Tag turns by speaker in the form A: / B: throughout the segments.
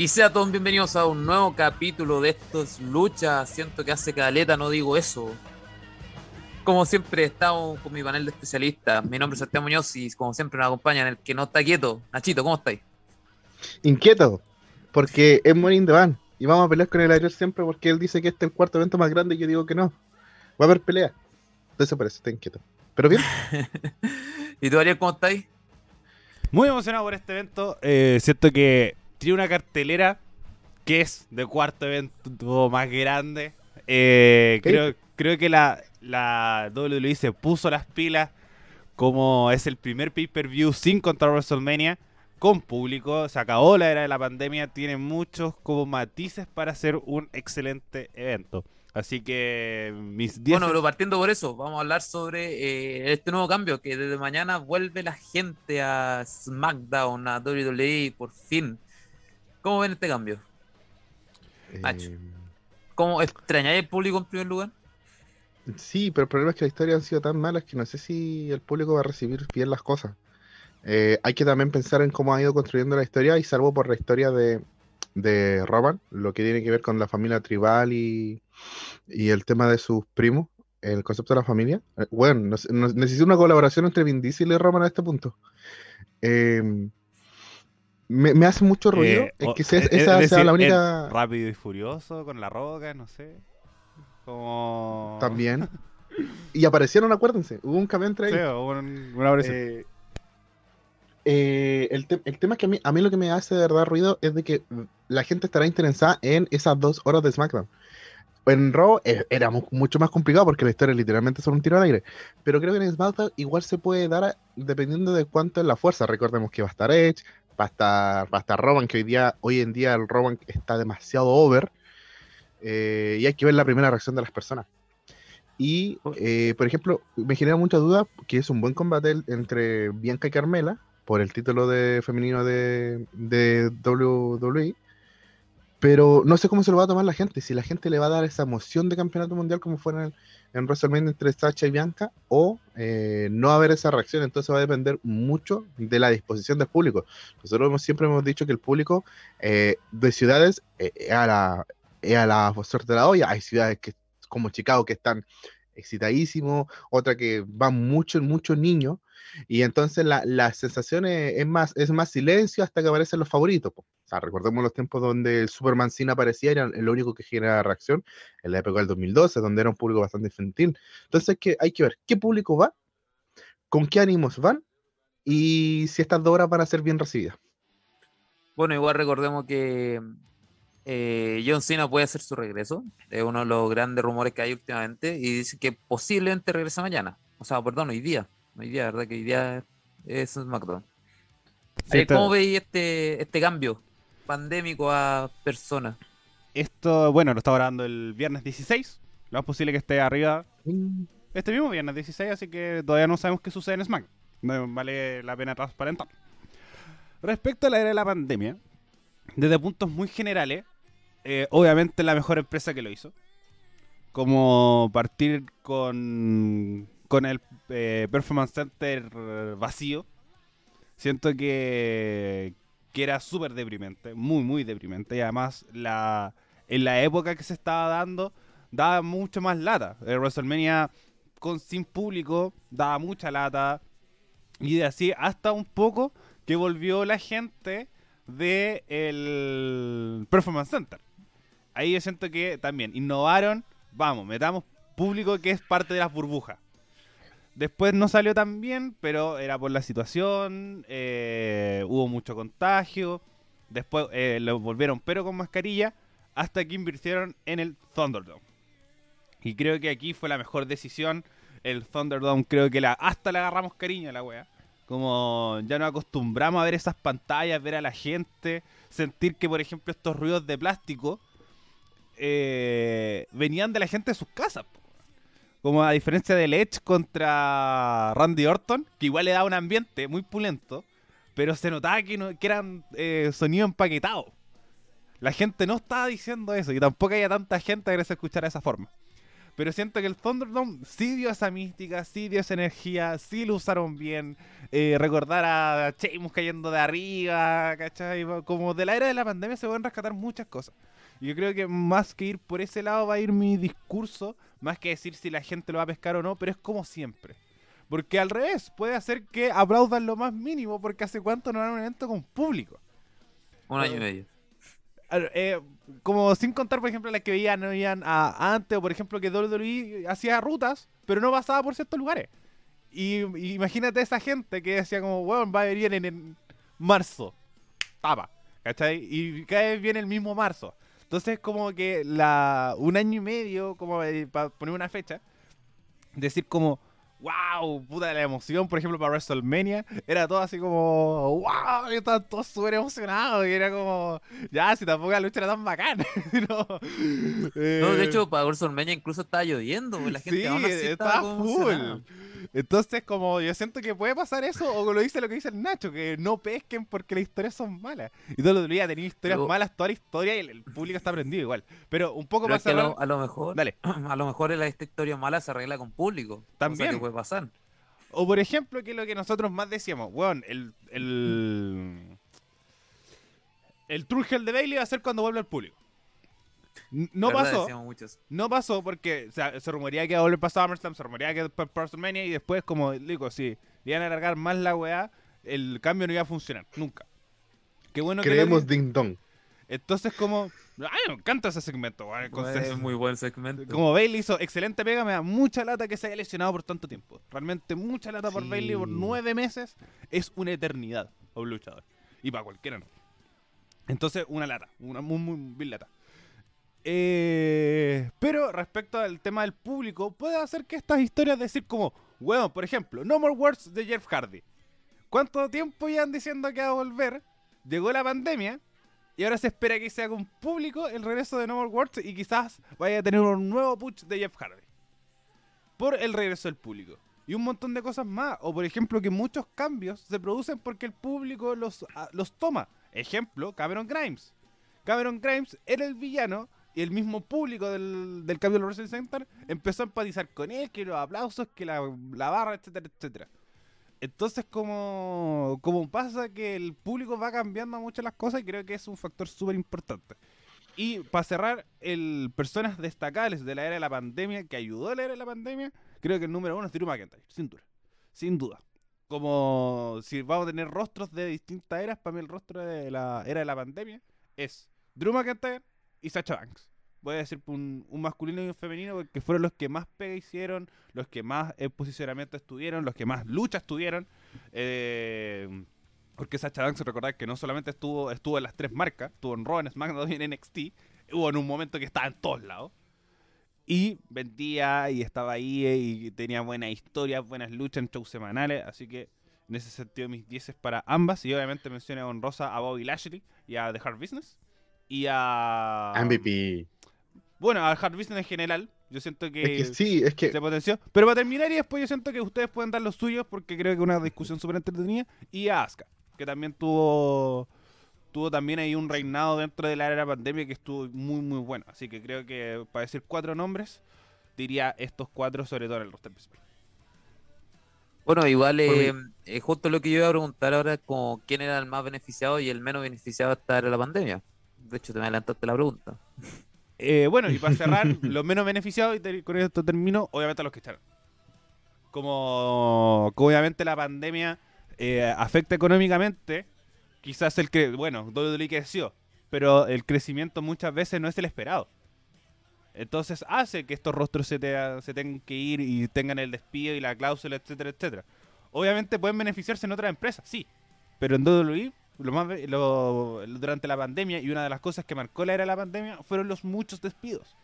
A: Y sea todos bienvenidos a un nuevo capítulo de estos luchas. Siento que hace caleta, no digo eso. Como siempre, estamos con mi panel de especialistas. Mi nombre es Santiago Muñoz y como siempre nos acompaña en el que no está quieto. Nachito, ¿cómo estáis?
B: Inquieto, porque es Morning the Van. Y vamos a pelear con el Ariel siempre porque él dice que este es el cuarto evento más grande y yo digo que no. Va a haber pelea. Entonces parece, está inquieto. Pero bien.
A: ¿Y tú, Ariel, cómo estáis?
C: Muy emocionado por este evento. Eh, siento que tiene una cartelera que es de cuarto evento más grande. Eh, creo, creo que la, la WWE se puso las pilas como es el primer pay-per-view sin contra WrestleMania con público. Se acabó la era de la pandemia. Tiene muchos como matices para hacer un excelente evento. Así que mis 10...
A: Bueno, pero partiendo por eso, vamos a hablar sobre eh, este nuevo cambio, que desde mañana vuelve la gente a SmackDown, a WWE, por fin. ¿Cómo ven este cambio?
B: Eh,
A: ¿Cómo extrañáis el público en primer lugar?
B: Sí, pero el problema es que la historia han sido tan malas que no sé si el público va a recibir bien las cosas. Eh, hay que también pensar en cómo ha ido construyendo la historia y salvo por la historia de, de Roman, lo que tiene que ver con la familia tribal y, y el tema de sus primos, el concepto de la familia. Eh, bueno, no, no, necesito una colaboración entre Vin Diesel y Roman a este punto. Eh, me, me, hace mucho ruido
C: Eh,
B: es
C: o-
B: que sea-
C: es-
B: esa
C: es
B: sea
C: decir,
B: la única...
C: Rápido y furioso con la roca, no sé. Como.
B: También. Y aparecieron, acuérdense, hubo un cambio entre
C: Sí,
B: ellos.
C: un- una.
B: Eh, eh, el, te- el tema es que a mí, a mí lo que me hace de verdad ruido es de que la gente estará interesada en esas dos horas de SmackDown. En Raw eh, era mu- mucho más complicado porque la historia literalmente son un tiro al aire. Pero creo que en SmackDown igual se puede dar a- dependiendo de cuánto es la fuerza. Recordemos que va a estar Edge, va a estar, va a estar Roman, que hoy, día, hoy en día el Roman está demasiado over. eh, y hay que ver la primera reacción de las personas. Y, eh, por ejemplo, me genera mucha duda que es un buen combate entre Bianca y Carmela por el título de femenino de, de WWE. Pero no sé cómo se lo va a tomar la gente. Si la gente le va a dar esa emoción de campeonato mundial como fue en, el- en WrestleMania entre Sacha y Bianca o eh, no haber esa reacción. Entonces va a depender mucho de la disposición del público. Nosotros siempre hemos dicho que el público eh, de ciudades eh, a la, a suerte de la olla. Hay ciudades que como Chicago que están excitadísimos, otra que van muchos, muchos niños, y entonces la, la sensación es, más, es más silencio hasta que aparecen los favoritos. O sea, recordemos los tiempos donde el Superman sin aparecía, era el único que genera reacción, en la época del 2012, donde era un público bastante infantil. Entonces que, hay que ver qué público va, con qué ánimos van, y si estas dos horas van a ser bien recibidas.
A: Bueno, igual recordemos que eh, John Cena puede hacer su regreso. Es uno de los grandes rumores que hay últimamente. Y dice que posiblemente regrese mañana. O sea, perdón, hoy día. Hoy día, ¿verdad? Que hoy día es SmackDown.
C: Sí,
A: Eh, ¿Cómo veis este, este cambio pandémico a personas?
C: Esto, bueno, lo estaba grabando el viernes 16. Lo más posible que esté arriba este mismo viernes 16, así que todavía no sabemos qué sucede en Smack. No vale la pena transparentar. Respecto a la era de la pandemia, desde puntos muy generales, eh, obviamente la mejor empresa que lo hizo. Como partir con, con el eh, Performance Center vacío. Siento que, que era súper deprimente, muy, muy deprimente. Y además, la, en la época que se estaba dando, daba mucho más lata. El WrestleMania con sin público daba mucha lata. Y de así hasta un poco que volvió la gente de el Performance Center. Ahí yo siento que también innovaron, vamos, metamos público que es parte de las burbujas. Después no salió tan bien, pero era por la situación, eh, hubo mucho contagio. Después eh, lo volvieron pero con mascarilla, hasta que invirtieron en el Thunderdome. Y creo que aquí fue la mejor decisión. El Thunderdome creo que la, hasta le agarramos cariño a la wea. Como ya nos acostumbramos a ver esas pantallas, ver a la gente, sentir que, por ejemplo, estos ruidos de plástico eh, venían de la gente de sus casas. Como a diferencia del Edge contra Randy Orton, que igual le daba un ambiente muy pulento, pero se notaba que, no, que eran eh, sonidos empaquetados. La gente no estaba diciendo eso y tampoco había tanta gente que se escuchara de esa forma. Pero siento que el Thunderdome sí dio esa mística, sí dio esa energía, sí lo usaron bien. Eh, recordar a Sheamus cayendo de arriba, ¿cachai? Como de la era de la pandemia se pueden rescatar muchas cosas. Yo creo que más que ir por ese lado va a ir mi discurso, más que decir si la gente lo va a pescar o no, pero es como siempre. Porque al revés, puede hacer que aplaudan lo más mínimo, porque hace cuánto no era un evento con público.
A: Un año y medio.
C: Eh, como sin contar, por ejemplo, las que veían, no veían a, antes, o por ejemplo, que WWE hacía rutas, pero no pasaba por ciertos lugares. Y, imagínate esa gente que decía como, weón, va a venir en, en marzo. Tapa. ¿Cachai? Y cada vez viene el mismo marzo. Entonces, como que la un año y medio, como eh, para poner una fecha, decir como, wow, puta la emoción, por ejemplo, para WrestleMania, era todo así como, wow, estaban todos súper emocionados, y era como, ya, si tampoco la lucha era tan bacana. no,
A: de eh, hecho, para WrestleMania incluso estaba lloviendo, la gente
C: sí, estaba, full. Entonces, como yo siento que puede pasar eso, o lo dice lo que dice el Nacho, que no pesquen porque las historias son malas. Y todo lo día tenido historias malas toda la historia y el, público está prendido igual. Pero un poco más
A: a, lo, mejor, Dale. a lo mejor esta historia mala se arregla con público. También. puede pasar.
C: O por ejemplo, que lo que nosotros más decíamos, weón, el. El, el de Bailey va a ser cuando vuelva al público. No pasó. No pasó porque se rumorea que iba a volver para SummerSlam, se rumorea que para WrestleMania y después, como digo, si iban a alargar más la weá, el cambio no iba a funcionar. Nunca.
B: Qué bueno Creemos que. Ding Dong.
C: Entonces, como. Ay, me encanta ese segmento,
A: Es muy buen segmento.
C: Como Bailey hizo excelente pega, me da mucha lata que se haya lesionado por tanto tiempo. Realmente, mucha lata por Bailey por nueve meses es una eternidad a un luchador. Y para cualquiera no. Entonces, una lata. Una muy, muy, muy lata. Eh, pero respecto al tema del público, puede hacer que estas historias decir como, bueno, por ejemplo, No More Words de Jeff Hardy. ¿Cuánto tiempo llevan diciendo que va a volver? Llegó la pandemia y ahora se espera que sea con público el regreso de No More Words y quizás vaya a tener un nuevo push de Jeff Hardy. Por el regreso del público. Y un montón de cosas más. O por ejemplo que muchos cambios se producen porque el público los, ah, los toma. Ejemplo, Cameron Grimes. Cameron Grimes era el villano y el mismo público del, del del Wrestling Center empezó a empatizar con él, que los aplausos, que la, barra, etcétera, etcétera. Entonces, como, como pasa que el público va cambiando mucho las cosas, y creo que es un factor súper importante. Y para cerrar, el personas destacables de la era de la pandemia, que ayudó a la era de la pandemia, creo que el número uno es Drew McIntyre, sin duda. Sin duda. Como si vamos a tener rostros de distintas eras, para mí el rostro de la era de la pandemia es Drew McIntyre, y Sacha Banks. Voy a decir un, masculino y un femenino porque fueron los que más pega hicieron, los que más eh, posicionamiento estuvieron, los que más lucha estuvieron. Eh, porque Sacha Banks, recordad que no solamente estuvo, estuvo en las tres marcas, estuvo en Raw, en SmackDown y en NXT, hubo en un momento que estaba en todos lados. Y vendía y estaba ahí eh, y tenía buenas historias, buenas luchas en shows semanales. Así que en ese sentido mis 10 es para ambas. Y obviamente mencioné honrosa a Bobby Lashley y a The Hard Business y a.
B: MVP.
C: Bueno, a Hard Business en general. Yo siento que,
B: es que sí, es que
C: se potenció. Pero para terminar y después yo siento que ustedes pueden dar los suyos porque creo que es una discusión súper entretenida. Y a Asuka, que también tuvo tuvo también ahí un reinado dentro de la era pandemia que estuvo muy muy bueno. Así que creo que para decir cuatro nombres, diría estos cuatro sobre todo en el roster principal.
A: Bueno, igual eh, justo lo que yo iba a preguntar ahora es como quién era el más beneficiado y el menos beneficiado hasta era la pandemia. De hecho, te me adelantaste la pregunta.
C: Eh, bueno, y para cerrar, los menos beneficiados, y con esto termino, obviamente a los que echaron. Como, obviamente la pandemia eh, afecta económicamente, quizás el que, bueno, WWE creció, pero el crecimiento muchas veces no es el esperado. Entonces hace que estos rostros se, se tengan que ir y tengan el despido y la cláusula, etcétera, etcétera. Obviamente pueden beneficiarse en otras empresas, sí. Pero en WWE lo más, durante la pandemia, y una de las cosas que marcó la era de la pandemia fueron los muchos despidos.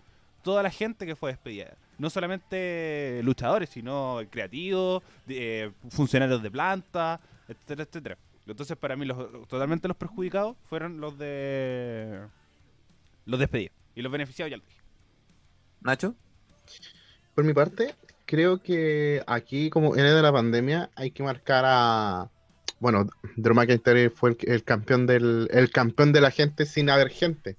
C: Toda la gente que fue despedida. No solamente luchadores, sino creativos, eh, funcionarios de planta, etcétera, etcétera. Entonces, para mí, los, totalmente los perjudicados fueron los de. Los despedidos. Y los beneficiados ya lo dije.
A: Nacho.
B: Por mi parte, creo que aquí, como en el de la pandemia, hay que marcar a, bueno, Drew McIntyre fue el, campeón del el campeón de la gente sin haber gente.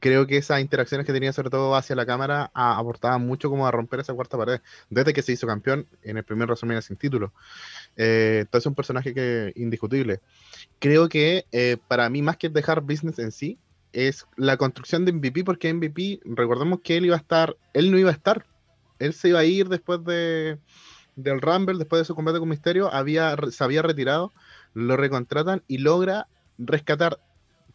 B: creo que esas interacciones que tenía sobre todo hacia la cámara aportaban mucho como a romper esa cuarta pared, desde que se hizo campeón en el primer WrestleMania sin título. Eh, entonces es un personaje que indiscutible. Creo que eh, para mí más que dejar business en sí, es la construcción de MVP, porque MVP, recordemos que él iba a estar, él no iba a estar, él se iba a ir después de del Rumble, después de su combate con Misterio, había, se había retirado, lo recontratan y logra rescatar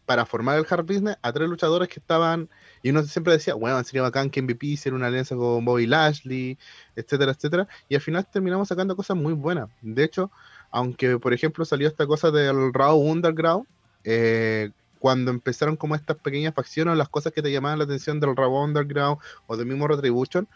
B: para formar el Hard Business a tres luchadores que estaban, y uno siempre decía, bueno, sería bacán que MVP hiciera una alianza con Bobby Lashley, etcétera, etcétera, y al final terminamos sacando cosas muy buenas. De hecho, aunque por ejemplo salió esta cosa del Raw Underground, eh, cuando empezaron como estas pequeñas facciones, las cosas que te llamaban la atención del Raw Underground o del mismo Retribution,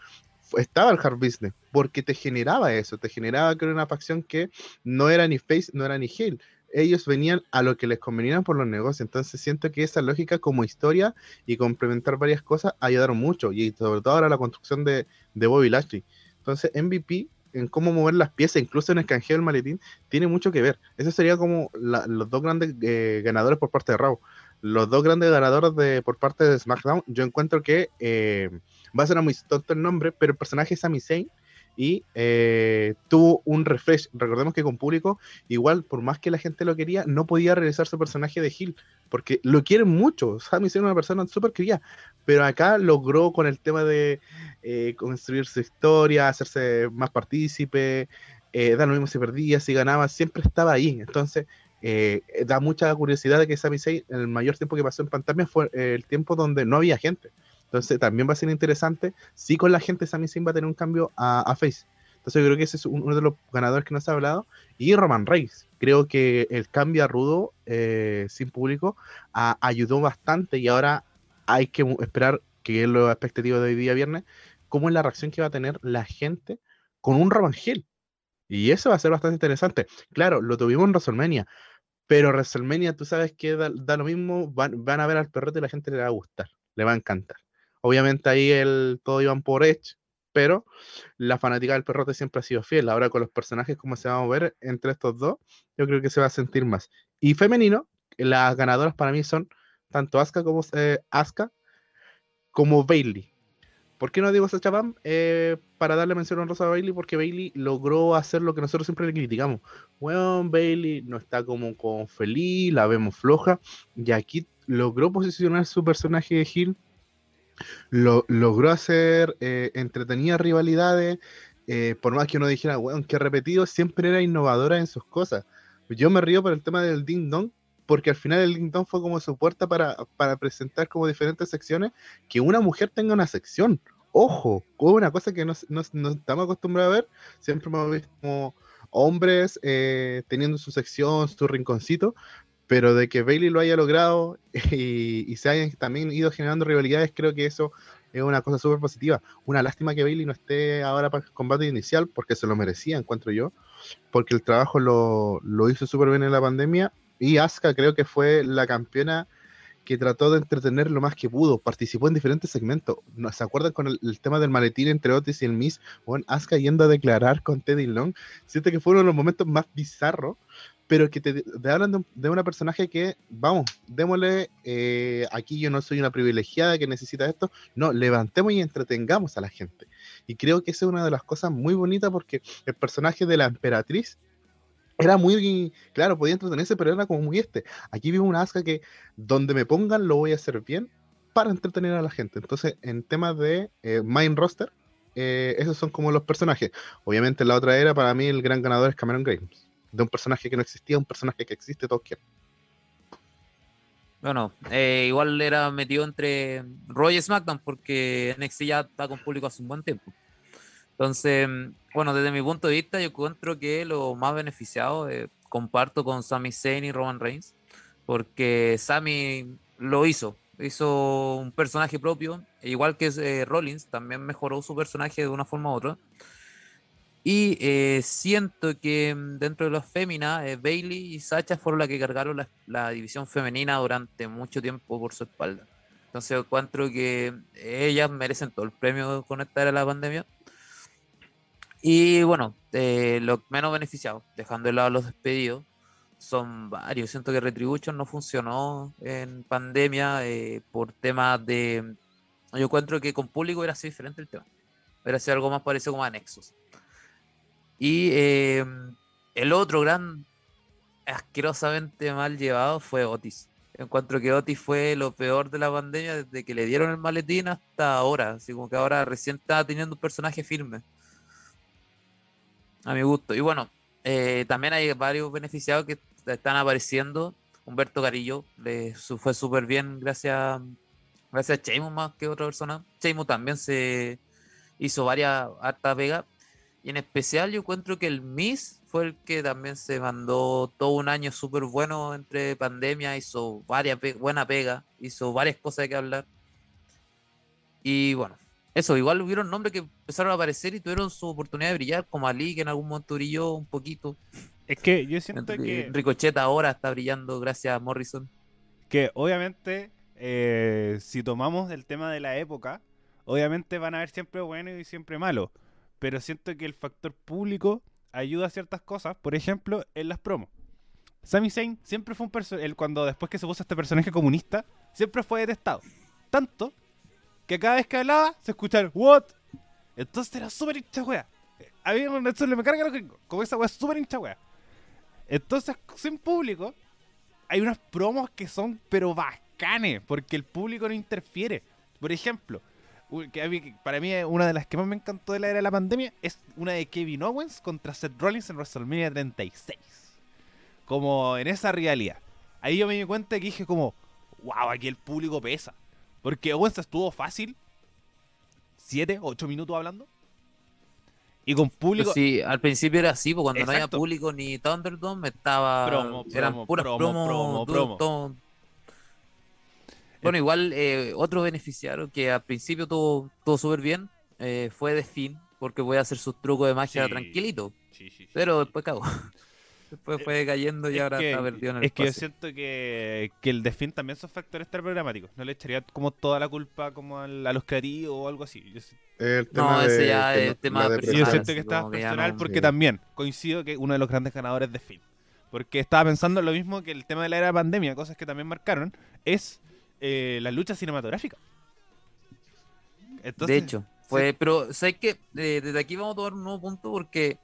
B: estaba el hard business, porque te generaba eso, te generaba que era una facción que no era ni face, no era ni heel. Ellos venían a lo que les convenía por los negocios. Entonces siento que esa lógica como historia y complementar varias cosas ayudaron mucho. Y sobre todo ahora la construcción de, de Bobby Lashley. Entonces MVP en cómo mover las piezas, incluso en el canjeo del maletín, tiene mucho que ver. Eso sería como los dos grandes eh, ganadores por parte de Raw. Los dos grandes ganadores de, por parte de SmackDown, yo encuentro que eh, va a ser muy tonto el nombre, pero el personaje es Sami Zayn y eh, tuvo un refresh. Recordemos que con público, igual, por más que la gente lo quería, no podía regresar su personaje de Hill, porque lo quieren mucho. Sami Zayn es una persona súper querida, pero acá logró con el tema de eh, construir su historia, hacerse más partícipe, eh, da lo mismo si perdía, si ganaba, siempre estaba ahí. Entonces, da mucha curiosidad de que Sami Zayn, el mayor tiempo que pasó en pantalla fue el tiempo donde no había gente. Entonces también va a ser interesante si con la gente Sami Zayn va a tener un cambio a, Face. Entonces yo creo que ese es uno de los ganadores que nos ha hablado. Y Roman Reigns. Creo que el cambio a Rudo eh, sin público ayudó bastante y ahora hay que esperar, que es lo expectativo de hoy día viernes, cómo es la reacción que va a tener la gente con un Roman Hill. Y eso va a ser bastante interesante. Claro, lo tuvimos en WrestleMania, pero WrestleMania tú sabes que da, lo mismo, van, van, a ver al perrete y la gente le va a gustar, le va a encantar. Obviamente ahí el, todo iban por Edge, pero la fanática del perrote siempre ha sido fiel. Ahora con los personajes, como se va a mover entre estos dos, yo creo que se va a sentir más. Y femenino, las ganadoras para mí son tanto Asuka como eh, como Bailey. ¿Por qué no digo Sacha Bam? Eh, para darle mención honrosa a Bailey, porque Bailey logró hacer lo que nosotros siempre le criticamos. Bueno, Bailey no está como con feliz, la vemos floja, y aquí logró posicionar su personaje de Hill lo, logró hacer eh, entretenidas rivalidades, eh, por más que uno dijera, weón, que repetido, siempre era innovadora en sus cosas. Yo me río por el tema del Ding Dong, porque al final el Ding Dong fue como su puerta para, presentar como diferentes secciones, que una mujer tenga una sección. Ojo, una cosa que no, estamos acostumbrados a ver, siempre hemos visto como hombres eh, teniendo su sección, su rinconcito, pero de que Bailey lo haya logrado y, se hayan también ido generando rivalidades, creo que eso es una cosa súper positiva. Una lástima que Bailey no esté ahora para el combate inicial, porque se lo merecía, encuentro yo, porque el trabajo lo, hizo súper bien en la pandemia. Y Asuka creo que fue la campeona que trató de entretener lo más que pudo, participó en diferentes segmentos. ¿Se acuerdan con el, tema del maletín entre Otis y el Miss? Bueno, Asuka yendo a declarar con Teddy Long. Siento que fue uno de los momentos más bizarros pero que te, hablan de, una personaje que, vamos, démosle, eh, aquí yo no soy una privilegiada que necesita esto, no, levantemos y entretengamos a la gente. Y creo que esa es una de las cosas muy bonitas porque el personaje de la emperatriz era muy, claro, podía entretenerse, pero era como muy este. Aquí vivo una asca que donde me pongan lo voy a hacer bien para entretener a la gente. Entonces, en temas de eh, Mind Roster, eh, esos son como los personajes. Obviamente, la otra era, para mí, el gran ganador es Cameron Grimes de un personaje que no existía un personaje que existe, todos.
A: Bueno, eh, igual era metido entre Roy y SmackDown porque NXT ya está con público hace un buen tiempo. Entonces, bueno, desde mi punto de vista, yo encuentro que lo más beneficiado, eh, comparto con Sami Zayn y Roman Reigns, porque Sami lo hizo, hizo un personaje propio, igual que eh, Rollins, también mejoró su personaje de una forma u otra. Y eh, siento que mm, dentro de los féminas, eh, Bailey y Sacha fueron las que cargaron la, división femenina durante mucho tiempo por su espalda. Entonces encuentro que ellas merecen todo el premio con esta era la pandemia. Y bueno, eh, los menos beneficiados, dejando de lado los despedidos, son varios. Siento que Retribution no funcionó en pandemia eh, por temas de. Yo encuentro que con público era así diferente el tema. Era así algo más parecido como a Nexus. Y eh, el otro gran asquerosamente mal llevado fue Otis. Encuentro que Otis fue lo peor de la pandemia desde que le dieron el maletín hasta ahora. Así como que ahora recién está teniendo un personaje firme. A mi gusto. Y bueno, eh, también hay varios beneficiados que están apareciendo. Humberto Carillo le fue súper bien gracias, gracias a Chemo más que otra persona. Chemo también se hizo varias hartas vegas. Y en especial yo encuentro que el Miss fue el que también se mandó todo un año súper bueno entre pandemia, hizo varias buena pega, hizo varias cosas de que hablar. Y bueno, eso, igual hubieron nombres que empezaron a aparecer y tuvieron su oportunidad de brillar, como Ali, que en algún momento brilló un poquito.
C: Es que yo siento que.
A: Ricochet ahora está brillando gracias a Morrison.
C: Que obviamente, eh, si tomamos el tema de la época, obviamente van a haber siempre buenos y siempre malos pero siento que el factor público ayuda a ciertas cosas, por ejemplo, en las promos. Sami Zayn siempre fue un personaje, cuando después que se puso este personaje comunista, siempre fue detestado. Tanto que cada vez que hablaba se escuchaba ¿What? Entonces era súper hincha wea. A mí eso me carga lo gringos, como esa wea súper hincha wea. Entonces, sin público, hay unas promos que son pero bacanes, porque el público no interfiere. Por ejemplo, que para mí una de las que más me encantó de la era de la pandemia es una de Kevin Owens contra Seth Rollins en WrestleMania 36. Como en esa realidad. Ahí yo me di cuenta que dije como, wow, aquí el público pesa. Porque Owens estuvo fácil, 7, 8 minutos hablando. Y con público.
A: Sí, al principio era así, porque cuando no había público ni Thunderdome estaba. Promo, eran puras promo, promo, bueno, igual eh, otro beneficiario que al principio tuvo, todo súper bien eh, fue Finn, porque voy a hacer sus trucos de magia tranquilito. Sí, sí, pero después cagó. Después fue cayendo y ahora está perdido en el
C: Es que yo siento que, que el Fin también son factores programáticos. No le echaría como toda la culpa como a los creativos o algo así.
A: no, ese ya es tema
C: personal. Yo siento que estaba personal porque también coincido que uno de los grandes ganadores de Fin. Porque estaba pensando lo mismo que el tema de la era pandemia, cosas que también marcaron, es eh, la lucha cinematográfica.
A: de hecho, fue, pero sé que desde aquí vamos a tomar un nuevo punto porque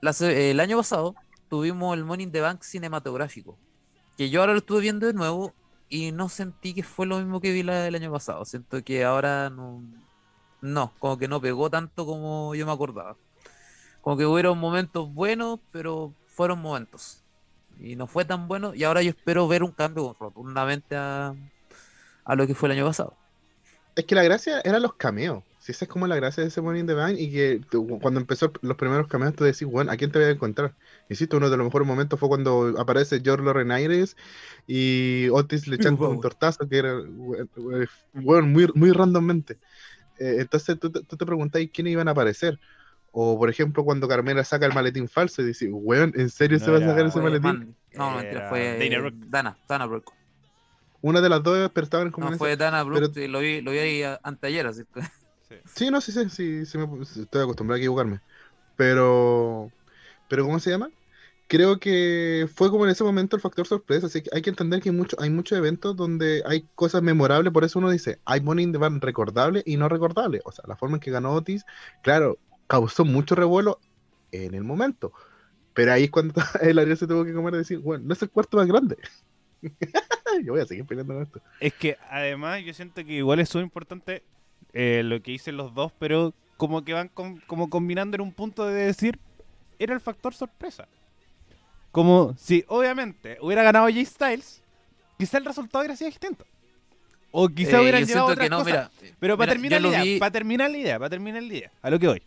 A: el año pasado tuvimos el Morning the Bank cinematográfico, que yo ahora lo estuve viendo de nuevo y no sentí que fue lo mismo que vi la del año pasado. Siento que ahora no, no, como que no pegó tanto como yo me acordaba. Como que hubieron momentos buenos, pero fueron momentos. Y no fue tan bueno. Y ahora yo espero ver un cambio rotundamente a, a lo que fue el año pasado.
B: Es que la gracia eran los cameos. Si esa es como la gracia de ese Morning the Bank y que cuando empezó los primeros cameos tú decís, bueno, ¿a quién te voy a encontrar? Insisto, uno de los mejores momentos fue cuando aparece George Lorenaires y Otis le echan un tortazo que era, bueno, muy, muy randommente. Eh, entonces tú, te preguntáis quiénes iban a aparecer. O por ejemplo, cuando Carmela saca el maletín falso y dice, weón, ¿en serio se va a sacar ese maletín?
A: No, no, mentira, fue Dana, Dana Brooke.
B: Una de las dos, pero estaban
A: como. No, fue Dana Brooke, pero... lo vi, lo vi ahí anteayer, así
B: Sí. sí, no, sí, sí, sí, sí me, estoy acostumbrado a equivocarme. Pero, pero ¿cómo se llama? Creo que fue como en ese momento el factor sorpresa, así que hay que entender que hay, mucho, hay muchos eventos donde hay cosas memorables, por eso uno dice, hay Money in the Bank recordable y no recordable. O sea, la forma en que ganó Otis, claro, causó mucho revuelo en el momento. Pero ahí es cuando el área se tuvo que comer y decir, bueno, no es el cuarto más grande. yo voy a seguir peleando con esto.
C: Es que además yo siento que igual es súper importante eh, lo que dicen los dos, pero como que van como combinando en un punto de decir, era el factor sorpresa. Como si obviamente hubiera ganado Jay Styles, quizá el resultado hubiera sido distinto. O quizá eh, hubieran llegado otras cosas. pero para terminar la idea, para terminar la idea, para terminar la idea, a lo que voy.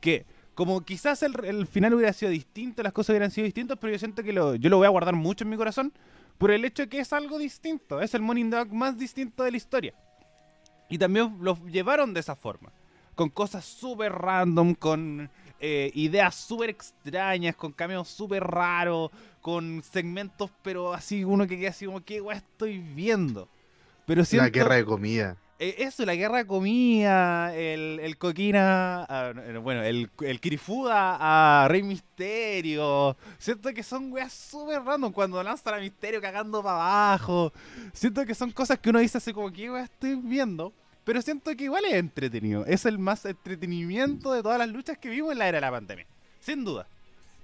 C: Que como quizás el, final hubiera sido distinto, las cosas hubieran sido distintas, pero yo siento que lo, yo lo voy a guardar mucho en mi corazón por el hecho de que es algo distinto, es el Morning Dog más distinto de la historia. Y también lo llevaron de esa forma, con cosas súper random, con eh, ideas súper extrañas, con cameos súper raros, con segmentos, pero así uno que queda así como, ¿qué estoy viendo? Pero
B: La guerra de comida.
C: Eh, eso, la guerra de comida, el, el coquina, ah, bueno, el, el Kirifuda a Rey Misterio. Siento que son weas súper random cuando lanzan a Misterio cagando para abajo. Siento que son cosas que uno dice así como que wea estoy viendo. Pero siento que igual es entretenido. Es el más entretenimiento de todas las luchas que vimos en la era de la pandemia. Sin duda.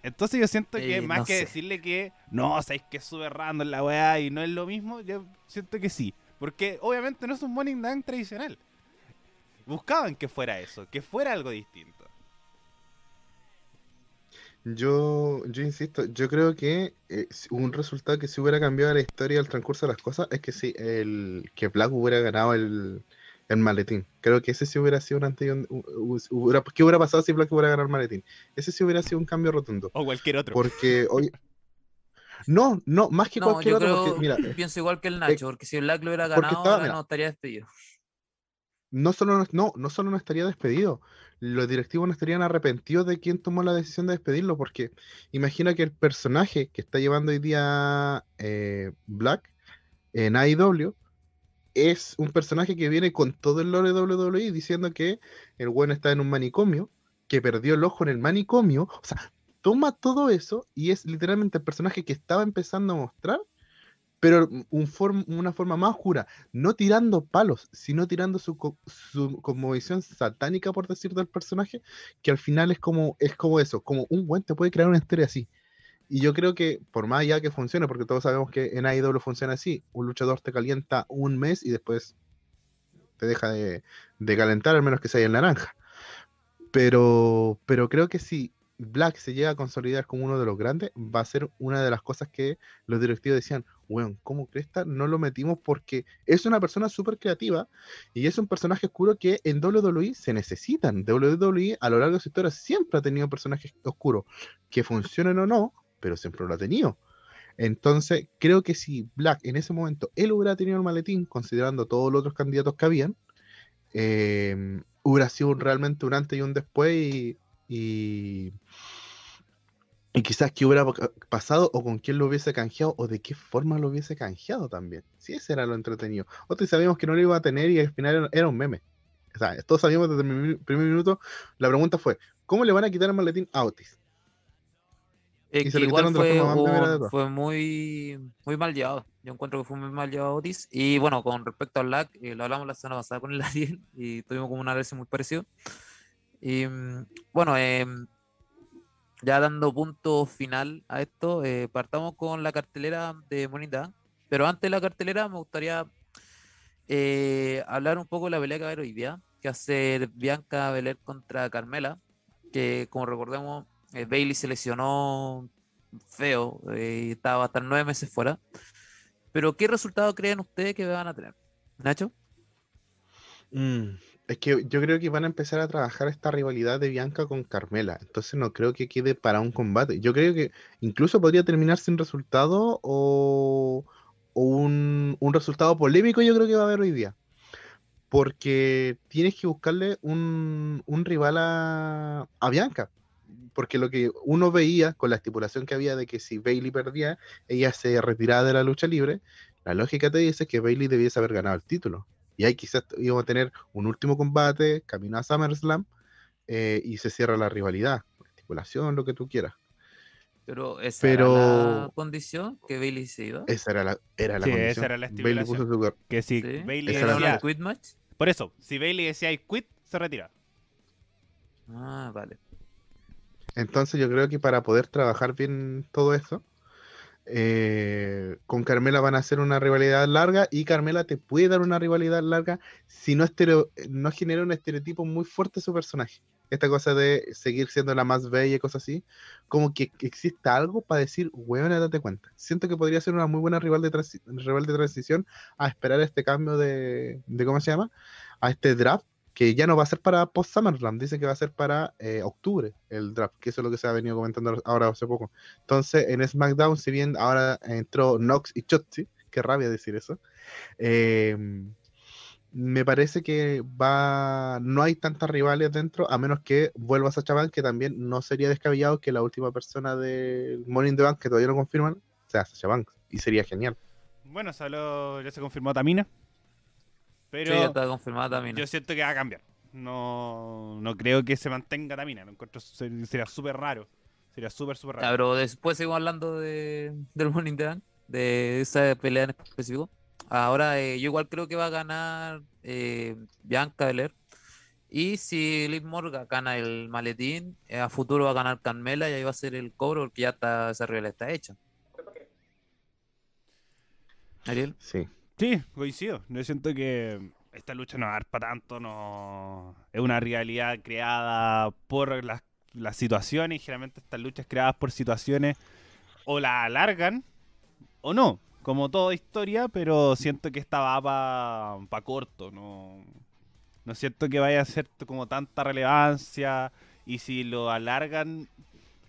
C: Entonces yo siento que
A: Eh,
C: más
A: no
C: que
A: sé.
C: decirle que no, sabéis que es súper random la weá y no es lo mismo, yo siento que sí. Porque obviamente no es un Money in the Bank tradicional. Buscaban que fuera eso, que fuera algo distinto.
B: Yo, yo insisto, yo creo que eh, un resultado que si hubiera cambiado la historia al transcurso de las cosas es que si el que Black hubiera ganado el, el maletín. Creo que ese sí hubiera sido un u- hubiera- ¿Qué hubiera pasado si Black hubiera ganado el maletín? Ese sí hubiera sido un cambio rotundo.
C: O cualquier otro.
B: Porque hoy. No, no, más que
A: No,
B: cualquier
A: yo
B: otro,
A: creo,
B: porque mira, eh,
A: pienso igual que el Nacho, porque si el Black lo hubiera ganado,
B: estaba-
A: ahora
B: mira.
A: no estaría despedido.
B: no solo no, no, no solo no estaría despedido, los directivos no estarían arrepentidos de quién tomó la decisión de despedirlo, porque imagina que el personaje que está llevando hoy día eh, Black en AEW es un personaje que viene con todo el lore de WWE diciendo que el bueno está en un manicomio, que perdió el ojo en el manicomio, o sea, toma todo eso y es literalmente el personaje que estaba empezando a mostrar, pero una forma más oscura, no tirando palos, sino tirando su, su visión satánica, por decir, del personaje, que al final es como, es como eso, como un buen te puede crear una historia así. Y yo creo que, por más allá que funcione, porque todos sabemos que en AEW funciona así, un luchador te calienta un mes y después te deja de, de calentar, al menos que sea el naranja. Pero, pero creo que si Black se llega a consolidar como uno de los grandes, va a ser una de las cosas que los directivos decían, weón, ¿cómo Cresta no lo metimos? Porque es una persona súper creativa y es un personaje oscuro que en WWE se necesitan. WWE a lo largo de su historia siempre ha tenido personajes oscuros, que funcionen o no, pero siempre lo ha tenido. Entonces, creo que si Black en ese momento él hubiera tenido el maletín, considerando todos los otros candidatos que habían, eh, hubiera sido realmente un antes y un después y, y, y quizás qué hubiera pa- pasado o con quién lo hubiese canjeado o de qué forma lo hubiese canjeado también. Si ese era lo entretenido. Otros sabíamos que no lo iba a tener y al final era, un meme. O sea, todos sabíamos desde el primer minuto. La pregunta fue, ¿cómo le van a quitar el maletín a Otis? Y se lo
A: igual
B: quitaron de la
A: fue,
B: todas.
A: fue muy, muy mal llevado. Yo encuentro que fue muy mal llevado Otis. Y bueno, con respecto a Black, eh, lo hablamos la semana pasada con el Ariel y tuvimos como un análisis muy parecido. Y mm, bueno, em, ya dando punto final a esto, eh, partamos con la cartelera de Monita. Pero antes de la cartelera me gustaría eh, hablar un poco de la pelea que va a haber hoy día, que ser Bianca Belair contra Carmela, que como recordemos, eh, Bailey se lesionó feo y estaba hasta nueve meses fuera. Pero ¿qué resultado creen ustedes que van a tener? Nacho?
B: Mm, es que yo creo que van a empezar a trabajar esta rivalidad de Bianca con Carmela. Entonces no creo que quede para un combate. Yo creo que incluso podría terminar sin resultado o, un, un resultado polémico yo creo que va a haber hoy día. Porque tienes que buscarle un, un rival a, a Bianca. Porque lo que uno veía con la estipulación que había de que si Bailey perdía, ella se retiraba de la lucha libre, la lógica te dice que Bailey debiese haber ganado el título. Y ahí quizás íbamos a tener un último combate, camino a SummerSlam, eh, y se cierra la rivalidad. Estipulación, lo que tú quieras.
A: Pero esa
B: Pero-
A: era la condición que Bailey se iba.
B: Esa era la, era la
C: Sí, esa
B: condición.
C: era la
B: Bailey puso su
C: Que si
A: Sí,
C: Bailey
B: esa
A: ¿Era
B: era
C: decía...
A: una quit match?
C: Por eso, si Bailey decía I quit, se retira.
A: Ah, vale.
B: Entonces yo creo que para poder trabajar bien todo eso, eh, con Carmela van a hacer una rivalidad larga y Carmela te puede dar una rivalidad larga si no, estereo- no genera un estereotipo muy fuerte su personaje. Esta cosa de seguir siendo la más bella y cosas así, como que exista algo para decir, weón, date cuenta. Siento que podría ser una muy buena rival de, rival de transición a esperar este cambio de, de, ¿cómo se llama? A este draft que ya no va a ser para post SummerSlam, dice que va a ser para eh, octubre el draft, que eso es lo que se ha venido comentando ahora hace poco. Entonces, en SmackDown, si bien ahora entró Nox y Chotzi, qué rabia decir eso, eh, me parece que va no hay tantas rivales dentro, a menos que vuelva Sacha Banks, que también no sería descabellado que la última persona del Morning the Bank, que todavía no confirman, sea Sacha Banks, y sería genial.
C: Bueno, solo ya se confirmó Tamina. Pero
A: Sí, ya está confirmada Tamina.
C: yo siento que va a cambiar. No, no creo que se mantenga Tamina. Lo encuentro, ser- sería súper raro. Sería súper, súper
A: Ya,
C: raro.
A: pero después seguimos hablando de, del Morning de esa pelea en específico. Ahora, eh, yo igual creo que va a ganar eh, Bianca Belair. Y si Liv Morgan gana el maletín, eh, a futuro va a ganar Carmela y ahí va a ser el cobro porque ya está, esa rivalidad está hecha. Ariel.
B: Sí.
C: Sí, coincido. Yo siento que esta lucha no va a dar para tanto. No... Es una realidad creada por las, las situaciones. Y generalmente estas luchas creadas por situaciones o la alargan o no. Como toda historia, pero siento que esta va para pa corto. No, no siento que vaya a ser como tanta relevancia. Y si lo alargan,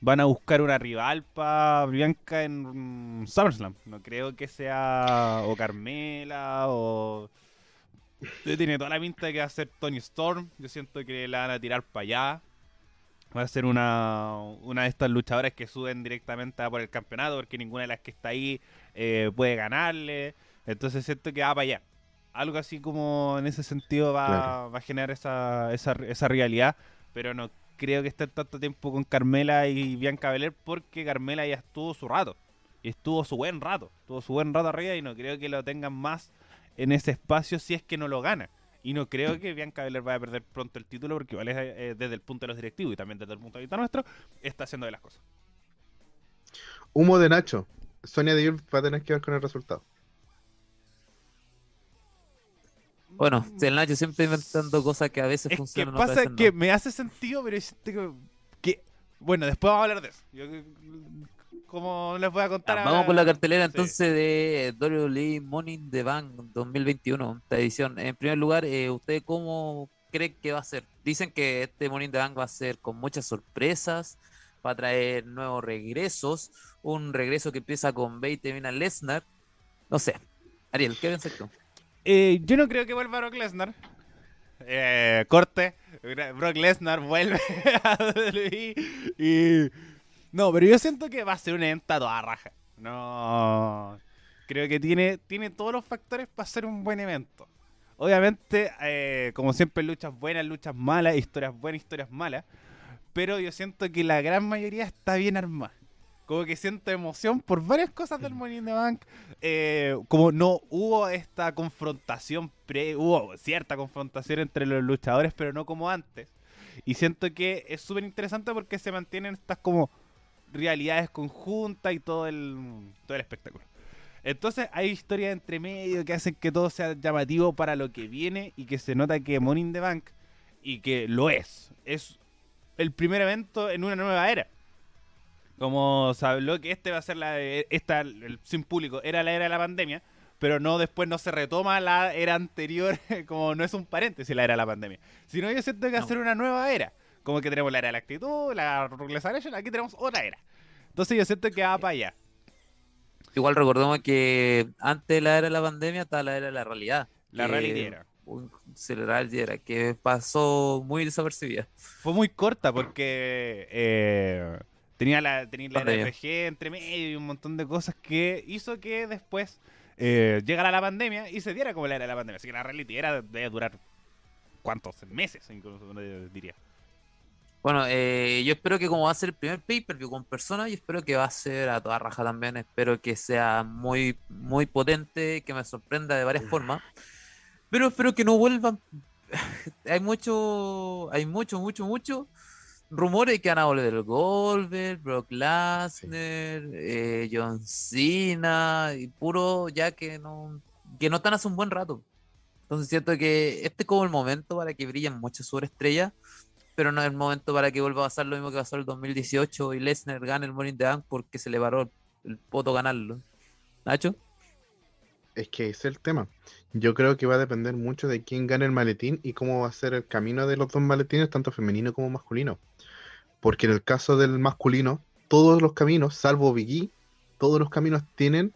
C: van a buscar una rival para Bianca en mm, SummerSlam. No creo que sea o Carmela o... Tiene toda la pinta de que va a ser Tony Storm. Yo siento que la van a tirar para allá. Va a ser una, una de estas luchadoras que suben directamente a por el campeonato porque ninguna de las que está ahí eh, puede ganarle. Entonces siento que va para allá. Algo así como en ese sentido va,
B: Claro.
C: va a generar esa, esa, esa realidad. Pero no creo que esté tanto tiempo con Carmela y Bianca Belair porque Carmela ya estuvo su rato. Estuvo su buen rato. Estuvo su buen rato arriba y no creo que lo tengan más en ese espacio si es que no lo gana. Y no creo que Bianca Belair vaya a perder pronto el título porque eh, desde el punto de los directivos y también desde el punto de vista nuestro, está haciendo de las cosas.
B: Humo de Nacho. Sonia Deville va a tener que ver con el resultado.
A: Bueno, si el Nacho siempre inventando cosas que a veces
C: Es que
A: funcionan. otras
C: pasa
A: veces
C: que
A: no.
C: me hace sentido, pero siento que, que- Bueno, después vamos a hablar de eso. Yo, como les voy a contar.
A: Ah, Vamos con la cartelera
C: Sí.
A: entonces de WWE Money in the Bank 2021, esta edición. En primer lugar, eh, ¿usted cómo cree que va a ser? Dicen que este Money in the Bank va a ser con muchas sorpresas, va a traer nuevos regresos, un regreso que empieza con Bate y Lesnar. No sé. Ariel, ¿qué piensas tú?
C: Eh, yo no creo que vuelva Brock Lesnar. Eh, corte. Brock Lesnar vuelve a WWE. Y... No, pero yo siento que va a ser un evento a toda raja. No. Creo que tiene, tiene todos los factores para ser un buen evento. Obviamente, eh, como siempre, luchas buenas, luchas malas, historias buenas, historias malas. Pero yo siento que la gran mayoría está bien armada. Como que siento emoción por varias cosas del Money in the Bank. Eh, como no hubo esta confrontación, pre, hubo cierta confrontación entre los luchadores, pero no como antes. Y siento que es súper interesante porque se mantienen estas como realidades conjuntas y todo el, todo el espectáculo. Entonces hay historias entre medio que hacen que todo sea llamativo para lo que viene y que se nota que Money in the Bank, y que lo es, es el primer evento en una nueva era. Como se habló que este va a ser la esta el sin público era la era de la pandemia, pero no después no se retoma la era anterior, como no es un paréntesis la era de la pandemia. Sino yo siento que va a
A: No.
C: ser una nueva era. Como que tenemos la era de la actitud, la Aggression, aquí tenemos otra era. Entonces yo siento que va para allá.
A: Igual recordemos que antes de la era de la pandemia estaba la era de la realidad.
C: La reality era.
A: el era, que pasó muy desapercibida.
C: Fue muy corta porque eh, tenía la, tenía la
A: Pandemia.
C: RG entre medio y un montón de cosas que hizo que después eh, llegara la pandemia y se diera como la era de la pandemia. Así que la reality era debe durar cuántos meses, incluso diría.
A: Bueno, eh, yo espero que como va a ser el primer pay-per-view con personas, yo espero que va a ser a toda raja también. Espero que sea muy, muy potente, que me sorprenda de varias formas. Pero espero que no vuelvan. Hay mucho, hay mucho, mucho, mucho rumores que van a volver Goldberg, Brock Lesnar, eh, John Cena, y puro ya que no, que no están hace un buen rato. Entonces siento que este es como el momento para que brillen muchas superestrellas pero no es el momento para que vuelva a pasar lo mismo que pasó en el 2018 y Lesnar gane el in the Bank porque se le paró el poto ganarlo. Nacho,
B: Es que ese es el tema. Yo creo que va a depender mucho de quién gane el maletín y cómo va a ser el camino de los dos maletines, tanto femenino como masculino. Porque en el caso del masculino, todos los caminos, salvo Biggie, todos los caminos tienen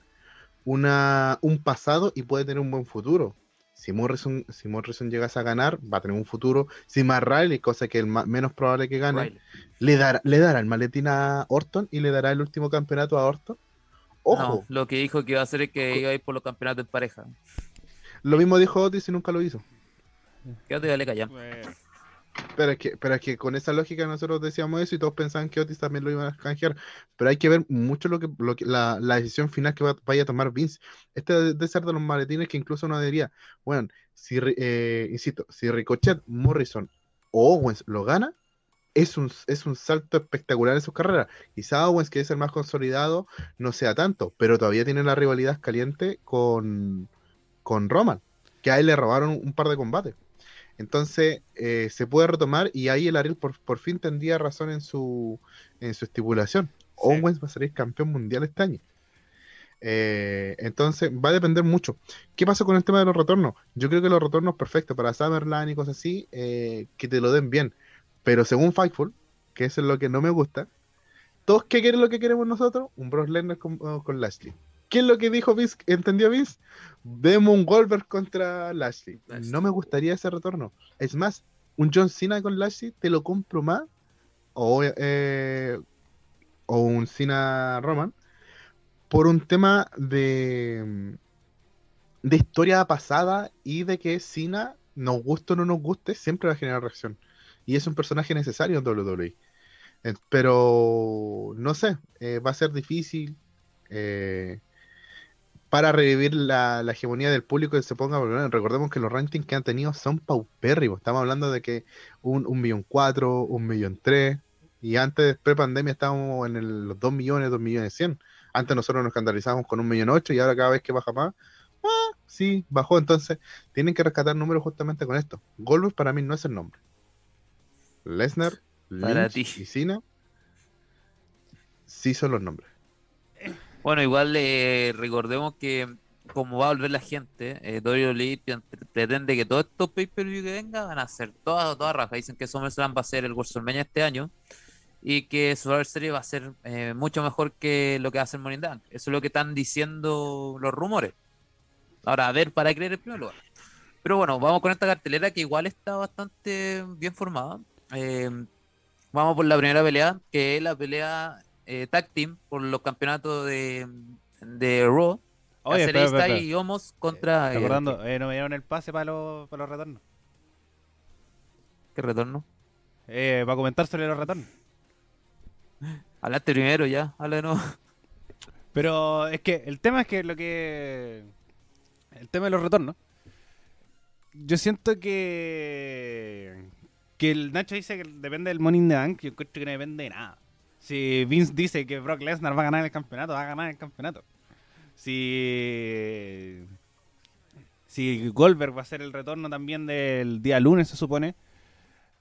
B: una, un pasado y puede tener un buen futuro. Si Morrison, si Morrison llegase a ganar, va a tener un futuro. Si más Riley, cosa que es menos probable que gane,
A: Riley.
B: le dará, le dará el maletín a Orton y le dará el último campeonato a Orton. Ojo,
A: No, lo que dijo que iba a hacer es que iba a ir por los campeonatos en pareja.
B: Lo mismo dijo Otis y nunca lo hizo.
A: Quédate dale callar.
C: Eh,
B: Pero es, que, que con esa lógica nosotros decíamos eso y todos pensaban que Otis también lo iban a canjear. Pero hay que ver mucho lo que, lo que la, la decisión final que va- vaya a tomar Vince. Este debe de ser de los maletines que incluso uno diría, bueno, si, eh, insisto, si Ricochet, Morrison o Owens lo gana, es un, es un salto espectacular en su carrera. Quizá Owens, que es el más consolidado, no sea tanto, pero todavía tiene la rivalidad caliente con, con Roman, que a él le robaron un par de combates. Entonces eh, se puede retomar y ahí el Ariel por, por fin tendría razón en su, en su estipulación. Owens va a salir campeón mundial este año. Eh, entonces va a depender mucho. ¿Qué pasa con el tema de los retornos? Yo creo que los retornos perfectos para Summerland y cosas así, eh, que te lo den bien. Pero según Fightful, que eso es lo que no me gusta, todos que quieren lo que queremos nosotros, un Brock Lesnar con, con Lashley. ¿Qué es lo que dijo Vince? ¿Entendió Vince? Vemos un Goldberg contra Lashley.
A: Lashley.
B: No me gustaría ese retorno. Es más, un John Cena con Lashley te lo compro más. O, eh, o un Cena Roman. Por un tema de, de historia pasada y de que Cena, nos guste o no nos guste, siempre va a generar reacción. Y es un personaje necesario en WWE. Eh, Pero no sé, eh, va a ser difícil eh, para revivir la, la hegemonía del público que se ponga. Recordemos que los rankings que han tenido son paupérrimos. Estamos hablando de que un, un millón cuatro, un millón tres. Y antes, pre-pandemia, estábamos en el- los 2 millones, 2 millones 100. Antes nosotros nos escandalizábamos con un millón ocho y ahora cada vez que baja más, ah, sí, bajó. Entonces, tienen que rescatar números justamente con esto. Goldberg para mí no es el nombre. Lesnar,
A: Para
B: Lynch
A: ti.
B: y Cena sí son los nombres.
A: Bueno, igual eh, recordemos que como va a volver la gente, eh, WWE pre- pretende que todos estos pay-per-view que vengan van a ser todas toda raja. Dicen que SummerSlam va a ser el WrestleMania este año y que Survivor Series va a ser eh, mucho mejor que lo que va a hacer Money. Eso es lo que están diciendo los rumores. Ahora, a ver, para creer en primer lugar. Pero bueno, vamos con esta cartelera que igual está bastante bien formada. Eh, vamos por la primera pelea, que es la pelea eh, tag team por los campeonatos de, de Raw.
C: Oye, espera,
A: y Homos contra. eh,
C: Recordando, eh, no me dieron el pase para los, para los retornos.
A: ¿Qué retorno?
C: Eh, para comentar sobre los retornos.
A: Hablaste primero ya, habla de nuevo.
C: Pero es que el tema es que lo que. El tema de los retornos. Yo siento que. Que el Nacho dice que depende del in the Bank. Yo encuentro que no depende de nada. Si Vince dice que Brock Lesnar va a ganar el campeonato, va a ganar el campeonato. Si. Si Goldberg va a ser el retorno también del día lunes, se supone.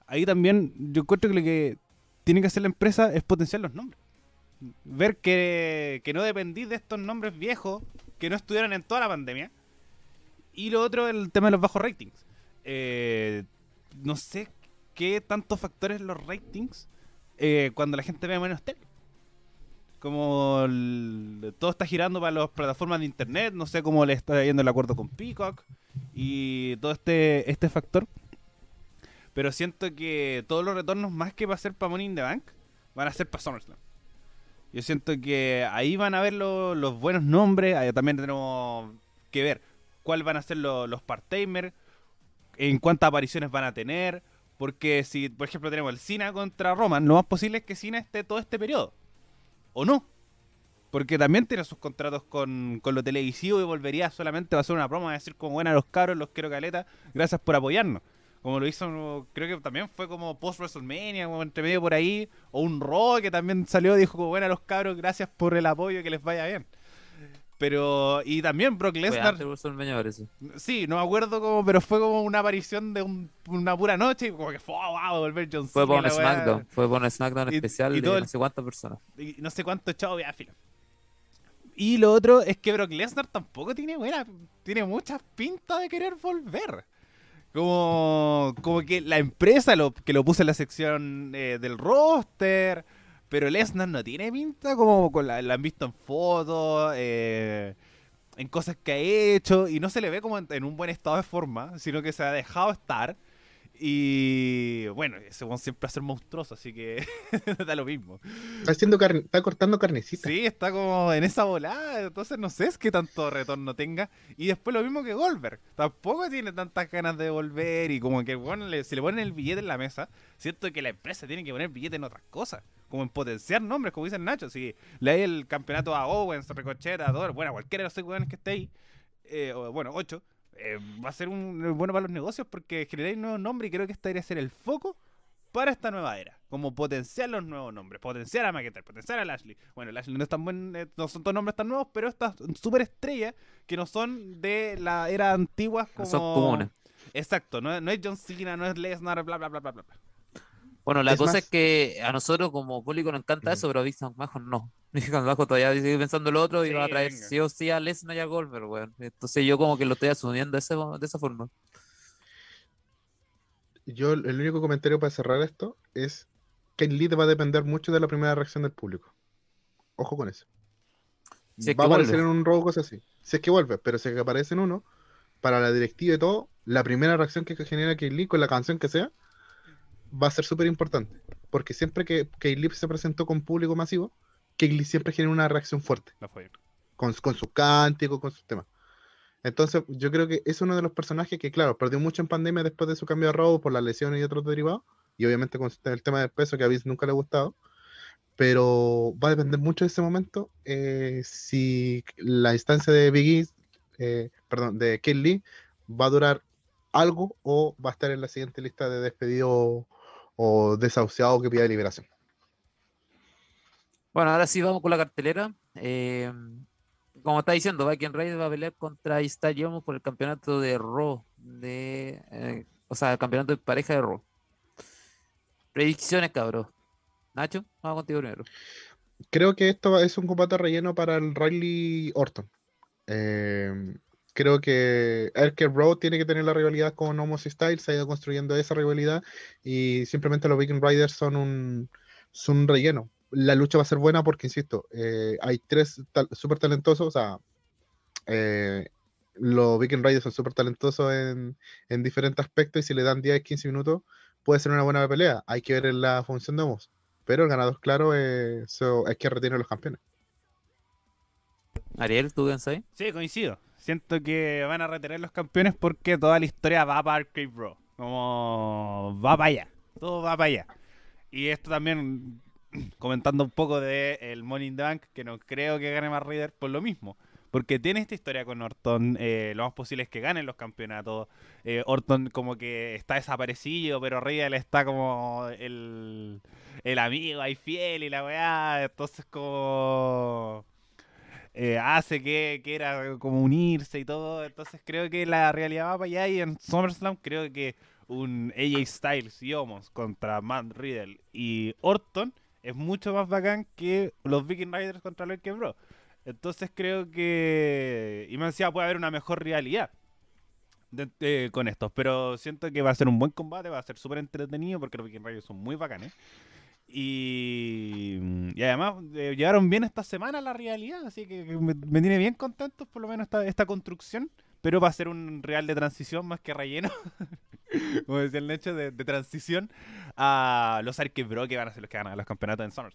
C: Ahí también yo encuentro que lo que tiene que hacer la empresa es potenciar los nombres ver que, que no dependís de estos nombres viejos que no estuvieron en toda la pandemia. Y lo otro, el tema de los bajos ratings. Eh, no sé qué tantos factores los ratings eh, cuando la gente ve menos tele. Como todo está girando para las plataformas de internet, no sé cómo le está yendo el acuerdo con Peacock y todo este, este factor. Pero siento que todos los retornos, más que va a ser para Money in the Bank, van a ser para SummerSlam. Yo siento que ahí van a ver lo- los buenos nombres. Ahí también tenemos que ver cuáles van a ser lo- los part-timers, en cuántas apariciones van a tener. Porque si, por ejemplo, tenemos el Cena contra Roman, lo más posible es que Cena esté todo este periodo. ¿O no? Porque también tiene sus contratos con, con lo televisivo y volvería solamente a hacer una promo a decir como buena los cabros, los quiero caleta, gracias por apoyarnos. Como lo hizo, creo que también fue como post WrestleMania, como entre medio por ahí, o un Raw que también salió y dijo como buena los cabros, gracias por el apoyo, que les vaya bien. Pero, y también Brock Lesnar,
A: de
C: sí, no me acuerdo cómo, pero fue como una aparición de un- una pura noche, y como que fue, oh, wow, volver John
A: Fue para un. SmackDown. Fue para un SmackDown
C: Y-
A: especial
C: y todo
A: de no sé cuántas personas.
C: y no sé cuánto chavo ya filo. Y lo otro es que Brock Lesnar tampoco tiene buena, tiene muchas pintas de querer volver. Como, como que la empresa lo, que lo puso en la sección eh, del roster, pero Lesnar no tiene pinta como con la, la han visto en fotos, eh, en cosas que ha hecho, y no se le ve como en, en un buen estado de forma, sino que se ha dejado estar. Y bueno, ese weón siempre va a ser monstruoso, así que da lo mismo.
B: Está, haciendo carne, está cortando carnecita.
C: Sí, está como en esa volada, entonces no sé es que tanto retorno tenga. Y después lo mismo que Goldberg, tampoco tiene tantas ganas de volver y como que bueno, le, si le ponen el billete en la mesa, siento que la empresa tiene que poner billete en otras cosas, como en potenciar nombres, como dicen Nacho. Si le el campeonato a Owens, Ricochet, a Dor, bueno, cualquiera de los seis weones que esté ahí, eh, o, bueno, ocho, eh, va a ser un, bueno para los negocios porque generáis nuevos nombres y creo que este debería ser el foco para esta nueva era. Como potenciar los nuevos nombres, potenciar a McIntyre, potenciar a Lashley. Bueno, Lashley no, es tan buen, eh, no son todos nombres tan nuevos, pero estas super estrellas que no son de la era antigua como...
A: Son comunes.
C: Exacto, no, no es John Cena, no es Lesnar, bla, bla, bla, bla, bla.
A: Bueno, la
B: Es
A: cosa
B: más-
A: es que a nosotros como público nos encanta
B: Ujú.
A: eso, pero a Vince McMahon no. Vince McMahon todavía sigue pensando lo otro y
C: Sí,
A: va a traer
C: venga.
A: sí o sí a Lesnar y a Goldberg, weón. Entonces yo como que lo estoy asumiendo de, ese- de esa forma.
B: Yo, el único comentario para cerrar esto es que el lead va a depender mucho de la primera reacción del público. Ojo con eso.
A: Si es
B: va a aparecer
A: vuelve.
B: en un robo, cosas así. Si es que vuelve, pero si es que aparece en uno, para la directiva y todo, la primera reacción que genera Kaylee con la canción que sea, va a ser súper importante. Porque siempre que Kaylee se presentó con público masivo, Kaylee siempre genera una reacción fuerte.
C: No fue.
B: con, con sus cánticos, con sus temas. Entonces, yo creo que es uno de los personajes que, claro, perdió mucho en pandemia después de su cambio de robo por las lesiones y otros derivados, y obviamente con el tema del peso que a Vince nunca le ha gustado, pero va a depender mucho de ese momento eh, si la instancia de Big E, eh, perdón, de Kate Lee va a durar algo o va a estar en la siguiente lista de despedido o desahuciado que pida liberación.
A: Bueno, ahora sí vamos con la cartelera. Eh, como está diciendo, Viking Raiders va a pelear contra Ista Yomo por el campeonato de Raw. De, eh, o sea, el campeonato de pareja de Raw. Predicciones, cabrón. Nacho, vamos contigo primero.
B: Creo que esto es un combate relleno para el Riley Orton. Eh, creo que Erker Road tiene que tener la rivalidad con Homos Styles, se ha ido construyendo esa rivalidad y simplemente los Viking Riders son un, son un relleno. La lucha va a ser buena porque, insisto, eh, hay tres tal- súper talentosos, o sea, eh, los Viking Riders son súper talentosos en, en diferentes aspectos y si le dan 10, 15 minutos puede ser una buena pelea. Hay que ver en la función de Homos. Pero el ganador, claro, es, so- es que retiene los campeones.
A: Ariel, ¿tú pensás?
C: Sí, coincido. Siento que van a retener los campeones porque toda la historia va para Arcade Bro. Como va para allá. Todo va para allá. Y esto también, comentando un poco de el Money in the Bank, que no creo que gane más Reader por lo mismo. Porque tiene esta historia con Orton, eh, lo más posible es que ganen los campeonatos. Eh, Orton como que está desaparecido, pero Riddle está como el, el amigo ahí fiel y la weá. Entonces como eh, hace que quiera como unirse y todo. Entonces creo que la realidad va para allá y en SummerSlam creo que un AJ Styles y Omos contra Matt Riddle y Orton es mucho más bacán que los Viking Riders contra los Bro. Entonces creo que y me decía puede haber una mejor realidad eh, con estos, pero siento que va a ser un buen combate, va a ser súper entretenido porque los Viking Riders son muy bacanes. Y, y además eh, llevaron bien esta semana la realidad, así que me, me tiene bien contento por lo menos esta, esta construcción, pero va a ser un real de transición más que relleno, como decía el Necho, de, transición a los Arcade Bro que van a ser los que ganan los campeonatos en Summer.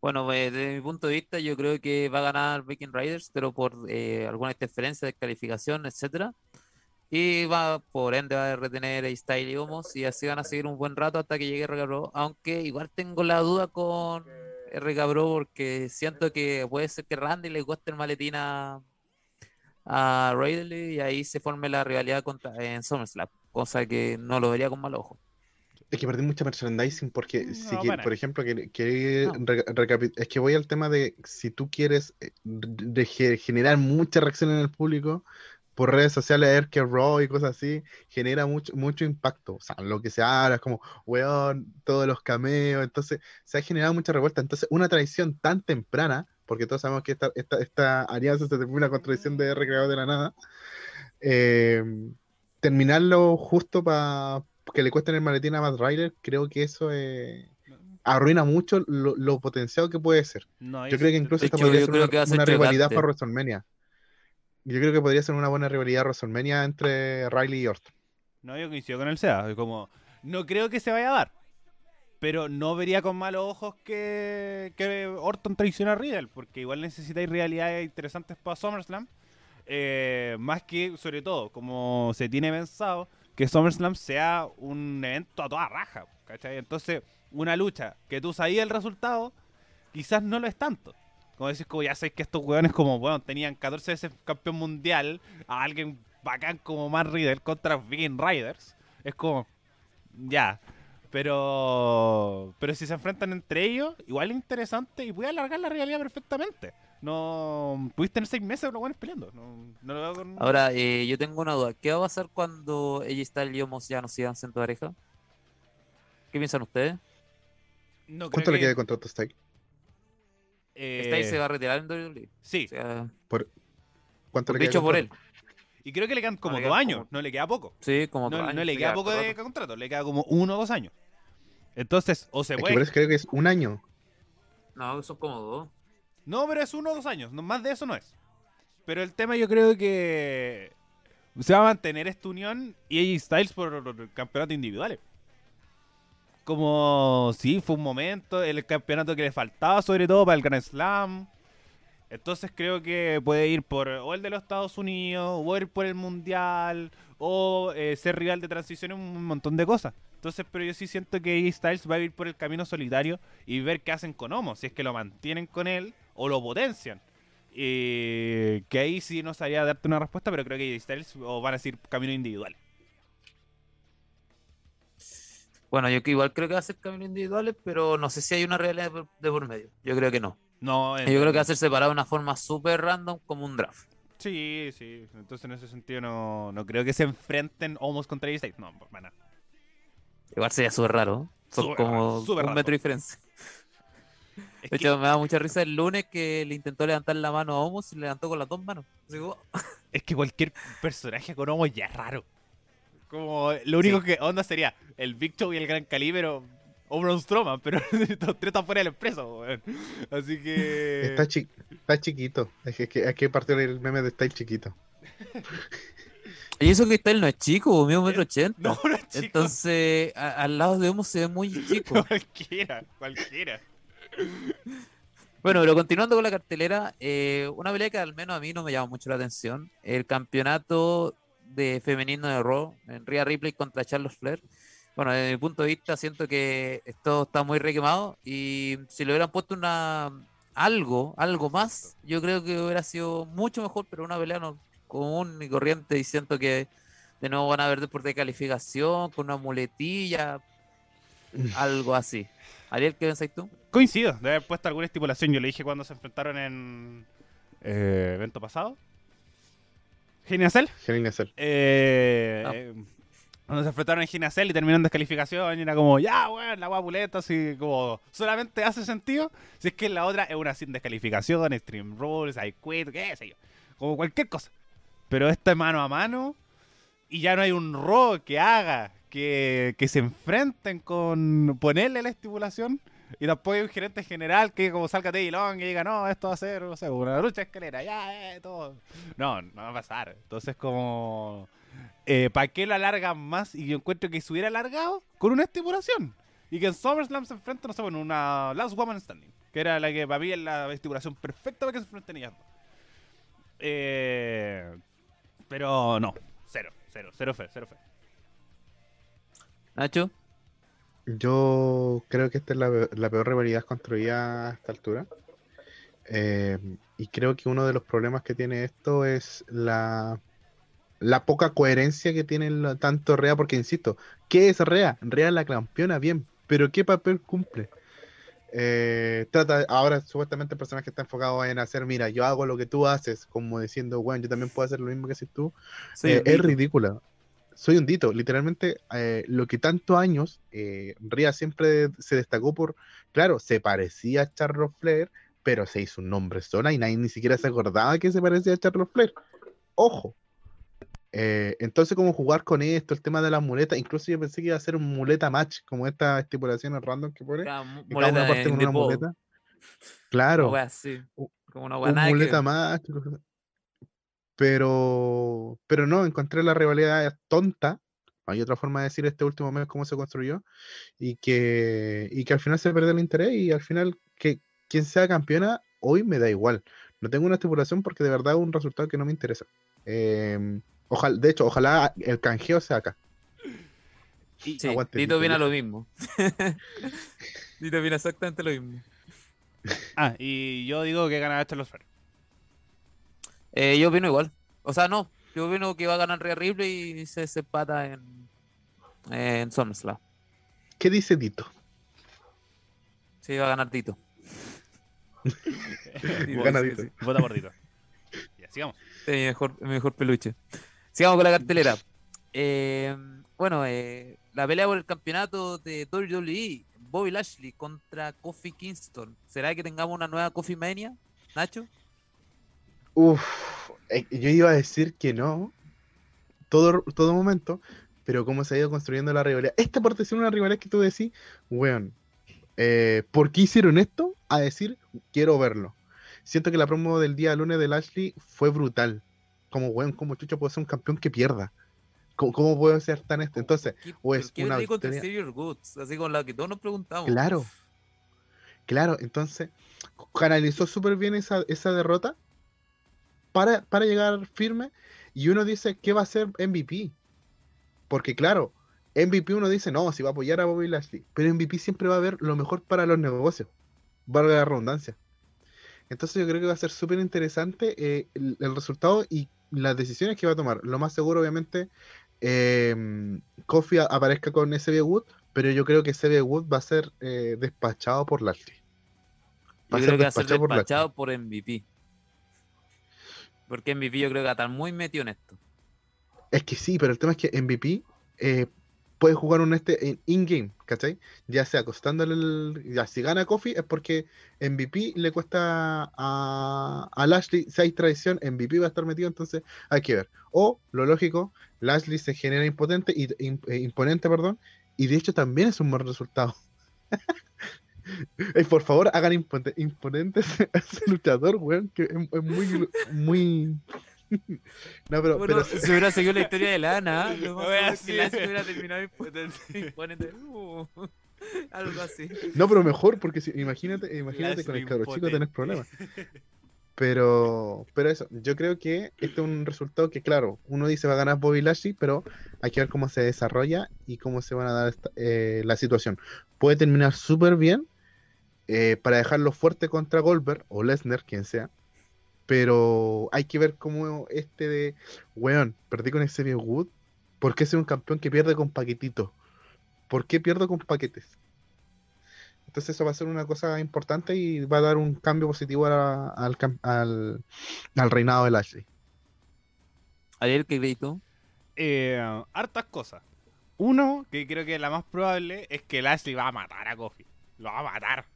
A: Bueno, eh, desde mi punto de vista, yo creo que va a ganar Viking Riders, pero por eh, alguna interferencia de calificación, etcétera. Y va, por ende, va a retener a Style y Homos y así van a seguir un buen rato hasta que llegue RK Bro. Aunque igual tengo la duda con RK Bro porque siento que puede ser que Randy le cueste el maletín a, a Ridley y ahí se forme la rivalidad contra, en SummerSlam, cosa que no lo vería con mal ojo.
B: Es que perdí mucha merchandising porque,
C: No,
B: si que- por ejemplo, que, que
A: No.
B: re- recapi- es que voy al tema de si tú quieres eh, de generar mucha reacción en el público por redes sociales, a ver que Raw y cosas así, genera mucho, mucho impacto. O sea, lo que se habla es como, weón, todos los cameos, entonces se ha generado mucha revuelta. Entonces, una traición tan temprana, porque todos sabemos que esta, esta, esta alianza se termina con traición de RKO de la nada, eh, terminarlo justo para que le cuesten el maletín a Matt Ryder, creo que eso eh, arruina mucho lo, lo potenciado que puede ser.
C: No,
B: Yo creo que incluso esta
A: hecho,
B: podría
A: yo
B: ser
A: creo
B: una,
A: que va a ser
B: una rivalidad para WrestleMania. Yo creo que podría ser una buena rivalidad WrestleMania entre Riley y Orton.
C: No, yo coincido con el SEA. Como, no creo que se vaya a dar. Pero no vería con malos ojos que, que Orton traicione a Riddle, porque igual necesitáis realidades interesantes para SummerSlam. Eh, más que, sobre todo, como se tiene pensado, que SummerSlam sea un evento a toda raja. ¿cachai? Entonces, una lucha que tú sabías el resultado, quizás no lo es tanto. Como decís, como ya sabéis que estos hueones, como, bueno, tenían 14 veces campeón mundial, a alguien bacán como Matt Riddle contra Viking Riders. Es como, ya. Pero pero si se enfrentan entre ellos, igual es interesante y puede alargar la realidad perfectamente. No pudiste tener seis meses los buenos peleando. No, no lo veo con...
A: Ahora, eh, yo tengo una duda. ¿Qué va a pasar cuando ella está y Omos ya no sigan siendo pareja? ¿Qué piensan ustedes?
C: no
B: ¿Cuánto le
C: que-
B: queda de contrato a Style?
C: Eh,
A: Styles se va a retirar en WWE.
C: Sí,
A: O sea,
B: ¿Cuánto le
A: dicho por él.
C: y creo que le quedan como dos
A: queda
C: años,
A: como-
C: no le queda poco.
A: Sí, como
C: No,
A: otro
C: no
A: año,
C: le queda poco de
A: rato.
C: contrato, le queda como uno o dos años. Entonces, o se
B: Es que
C: puede.
B: por eso creo que es un año.
A: No, son como dos.
C: No, pero es uno o dos años, no, más de eso no es. Pero el tema yo creo que se va a mantener esta unión y AJ Styles por el campeonato individuales. Como, sí, fue un momento, el campeonato que le faltaba sobre todo para el Grand Slam. Entonces creo que puede ir por o el de los Estados Unidos, o ir por el Mundial, o eh, ser rival de transición, un montón de cosas. Entonces, pero yo sí siento que AJ Styles va a ir por el camino solitario y ver qué hacen con Homo, si es que lo mantienen con él o lo potencian. Y que ahí sí no sabría darte una respuesta, pero creo que AJ Styles o van a decir camino individual.
A: Bueno, yo que igual creo que va a ser caminos individuales, pero no sé si hay una realidad de por, medio. Yo creo que no.
C: No,
A: Yo creo que va a ser separado de una forma súper random como un draft.
C: Sí, sí. Entonces en ese sentido no, no creo que se enfrenten Homos contra Styles. No, para nada.
A: Igual sería súper raro. Son
C: Súper
A: como
C: súper
A: un
C: raro.
A: metro de diferencia.
C: Es
A: De
C: que-
A: hecho, me da mucha risa el lunes que le intentó levantar la mano a Homos y le levantó con las dos manos. Así como,
C: Es que cualquier personaje con homo ya es raro. Como lo único que onda sería el Big Show y el Gran Calibre o, Braun Strowman, pero los tres están fuera de la empresa, weón. Así que.
B: Está, chi- está chiquito. Es que, es que, es que partió el meme de Style chiquito.
A: Y eso que está él no es chico, mío un metro ochenta.
C: No, no, chico.
A: Entonces, a- al lado de Homos se ve muy chico.
C: cualquiera, cualquiera.
A: Bueno, pero continuando con la cartelera, eh, una pelea que al menos a mí no me llama mucho la atención. El campeonato de femenino de Raw, en Rhea Ripley contra Charlotte Flair. Bueno, desde mi punto de vista siento que esto está muy requemado y si le hubieran puesto una algo, algo más, yo creo que hubiera sido mucho mejor, pero una pelea no común y corriente y siento que de nuevo van a ver por descalificación, con una muletilla, algo así. Ariel, ¿qué pensáis tú?
C: Coincido, de haber puesto alguna estipulación. Yo le dije cuando se enfrentaron en. Eh, evento pasado. Genial Cell.
B: Hell in a Cell.
C: Eh,
A: Ah.
C: eh, cuando se enfrentaron en Ginacel y terminaron descalificación, y era como, ya, weón, la guapuleta, así como, solamente hace sentido si es que la otra es una sin descalificación, Extreme Rules, I quit, qué sé yo, como cualquier cosa. Pero esta es mano a mano y ya no hay un Raw que haga que, que se enfrenten con ponerle la estipulación. Y tampoco hay un gerente general que como salga Long y diga, no, esto va a ser, no sé, una lucha de escalera, ya, eh, todo. No, no va a pasar. Entonces como... ¿Para qué lo alargan más? Y yo encuentro que se hubiera alargado con una estipulación. Y que en SummerSlam se enfrenten, no sé, bueno, una Last Woman Standing. Que era la que para mí es la estipulación perfecta para que se enfrenten ellas. Eh, pero no, cero, cero, cero fe, cero fe.
A: Nacho.
B: Yo creo que esta es la, pe- la peor rivalidad construida a esta altura. Eh, y creo que uno de los problemas que tiene esto es la, la poca coherencia que tiene tanto Rea, porque insisto, ¿qué es Rea? Rea es la campeona, bien, pero ¿qué papel cumple? Eh, trata, ahora supuestamente el personaje está enfocado en hacer, mira, yo hago lo que tú haces, como diciendo, bueno, yo también puedo hacer lo mismo que haces tú.
A: Soy
B: Eh, es ridícula. Soy un dito. Literalmente, eh, lo que tantos años, eh, Rhea siempre se destacó por, claro, se parecía a Charlotte Flair, pero se hizo un nombre sola y nadie ni siquiera se acordaba que se parecía a Charlotte Flair. Ojo. Eh, entonces, como jugar con esto, el tema de las muletas, incluso yo pensé que iba a ser un muleta match, como estas estipulaciones random que pone.
A: Cada mu-
B: que cada una
A: muleta
B: parte con una muleta. Claro.
A: wea así.
B: U-
A: Como una
B: un muleta. Pero, pero no, encontré la rivalidad tonta, hay otra forma de decir este último mes cómo se construyó, y que, y que al final se perdió el interés y al final que quien sea campeona hoy me da igual. No tengo una estipulación porque de verdad es un resultado que no me interesa. Ojalá, de hecho, ojalá el canjeo sea acá.
A: Sí, Tito viene a lo mismo. Tito viene exactamente lo mismo.
C: Ah, y yo digo que gana este los
A: eh, yo opino igual. O sea, no. Yo opino que va a ganar Rhea Ripley y se separa en, en SummerSlam.
B: ¿Qué dice Tito?
A: Sí, va a ganar Tito.
C: Gana Tito. Vota por Tito. Ya, sigamos.
A: Sí, mejor, mejor peluche. Sigamos con la cartelera. Eh, bueno, eh, la pelea por el campeonato de WWE, Bobby Lashley contra Kofi Kingston. ¿Será que tengamos una nueva Kofi Mania, Nacho?
B: Uf, eh, yo iba a decir que no, todo, todo momento, pero cómo se ha ido construyendo la rivalidad. Esta parte es una rivalidad que tú decís, weón, eh, ¿por qué hicieron esto? A decir, quiero verlo. Siento que la promo del día lunes de Lashley fue brutal. Como, weón, como Chucho puede ser un campeón que pierda. ¿Cómo, puede ser tan este? Entonces, o es una
A: así con la que todos nos preguntamos.
B: Claro. Claro, entonces canalizó súper bien esa, esa derrota para, para llegar firme y uno dice, ¿qué va a ser MVP? Porque claro, MVP uno dice, no, si va a apoyar a Bobby Lashley, pero MVP siempre va a ver lo mejor para los negocios, valga la redundancia. Entonces yo creo que va a ser súper interesante eh, el, resultado y las decisiones que va a tomar. Lo más seguro, obviamente, eh, Kofi aparezca con SB Wood, pero yo creo que SB Wood va a ser eh, despachado por Lashley.
A: Va yo creo que va a ser despachado por, MVP. Porque MVP yo creo que va a estar muy metido en esto.
B: Es que sí, pero el tema es que MVP eh, puede jugar un este in-game, ¿cachai? Ya sea costándole el. Ya, si gana Kofi es porque MVP le cuesta a, a Lashley, si hay traición, MVP va a estar metido, entonces hay que ver. O, lo lógico, Lashley se genera impotente y, eh, imponente, perdón, y de hecho también es un buen resultado. por favor, hagan imponentes a ese luchador, weón, que es, muy, muy...
A: No, pero, pero, si hubiera seguido la historia de Lana, lo más que Lana hubiera terminado imponente. Uh, algo así.
B: No, pero mejor, porque si, imagínate, imagínate con el cabro chico tenés problemas. Pero, pero eso, yo creo que este es un resultado que, claro, uno dice va a ganar Bobby Lashley, pero hay que ver cómo se desarrolla y cómo se van a dar eh, la situación. Puede terminar súper bien eh, para dejarlo fuerte contra Goldberg o Lesnar, quien sea. Pero hay que ver cómo este de, weón, perdí con ese Wood. ¿Por qué soy un campeón que pierde con paquetitos? ¿Por qué pierdo con paquetes? Entonces eso va a ser una cosa importante y va a dar un cambio positivo al, al, reinado de Lashley.
A: ¿Ayer qué crees
C: Eh, hartas cosas. Uno, que creo que la más probable, es que Lashley va a matar a Kofi. Lo va a matar.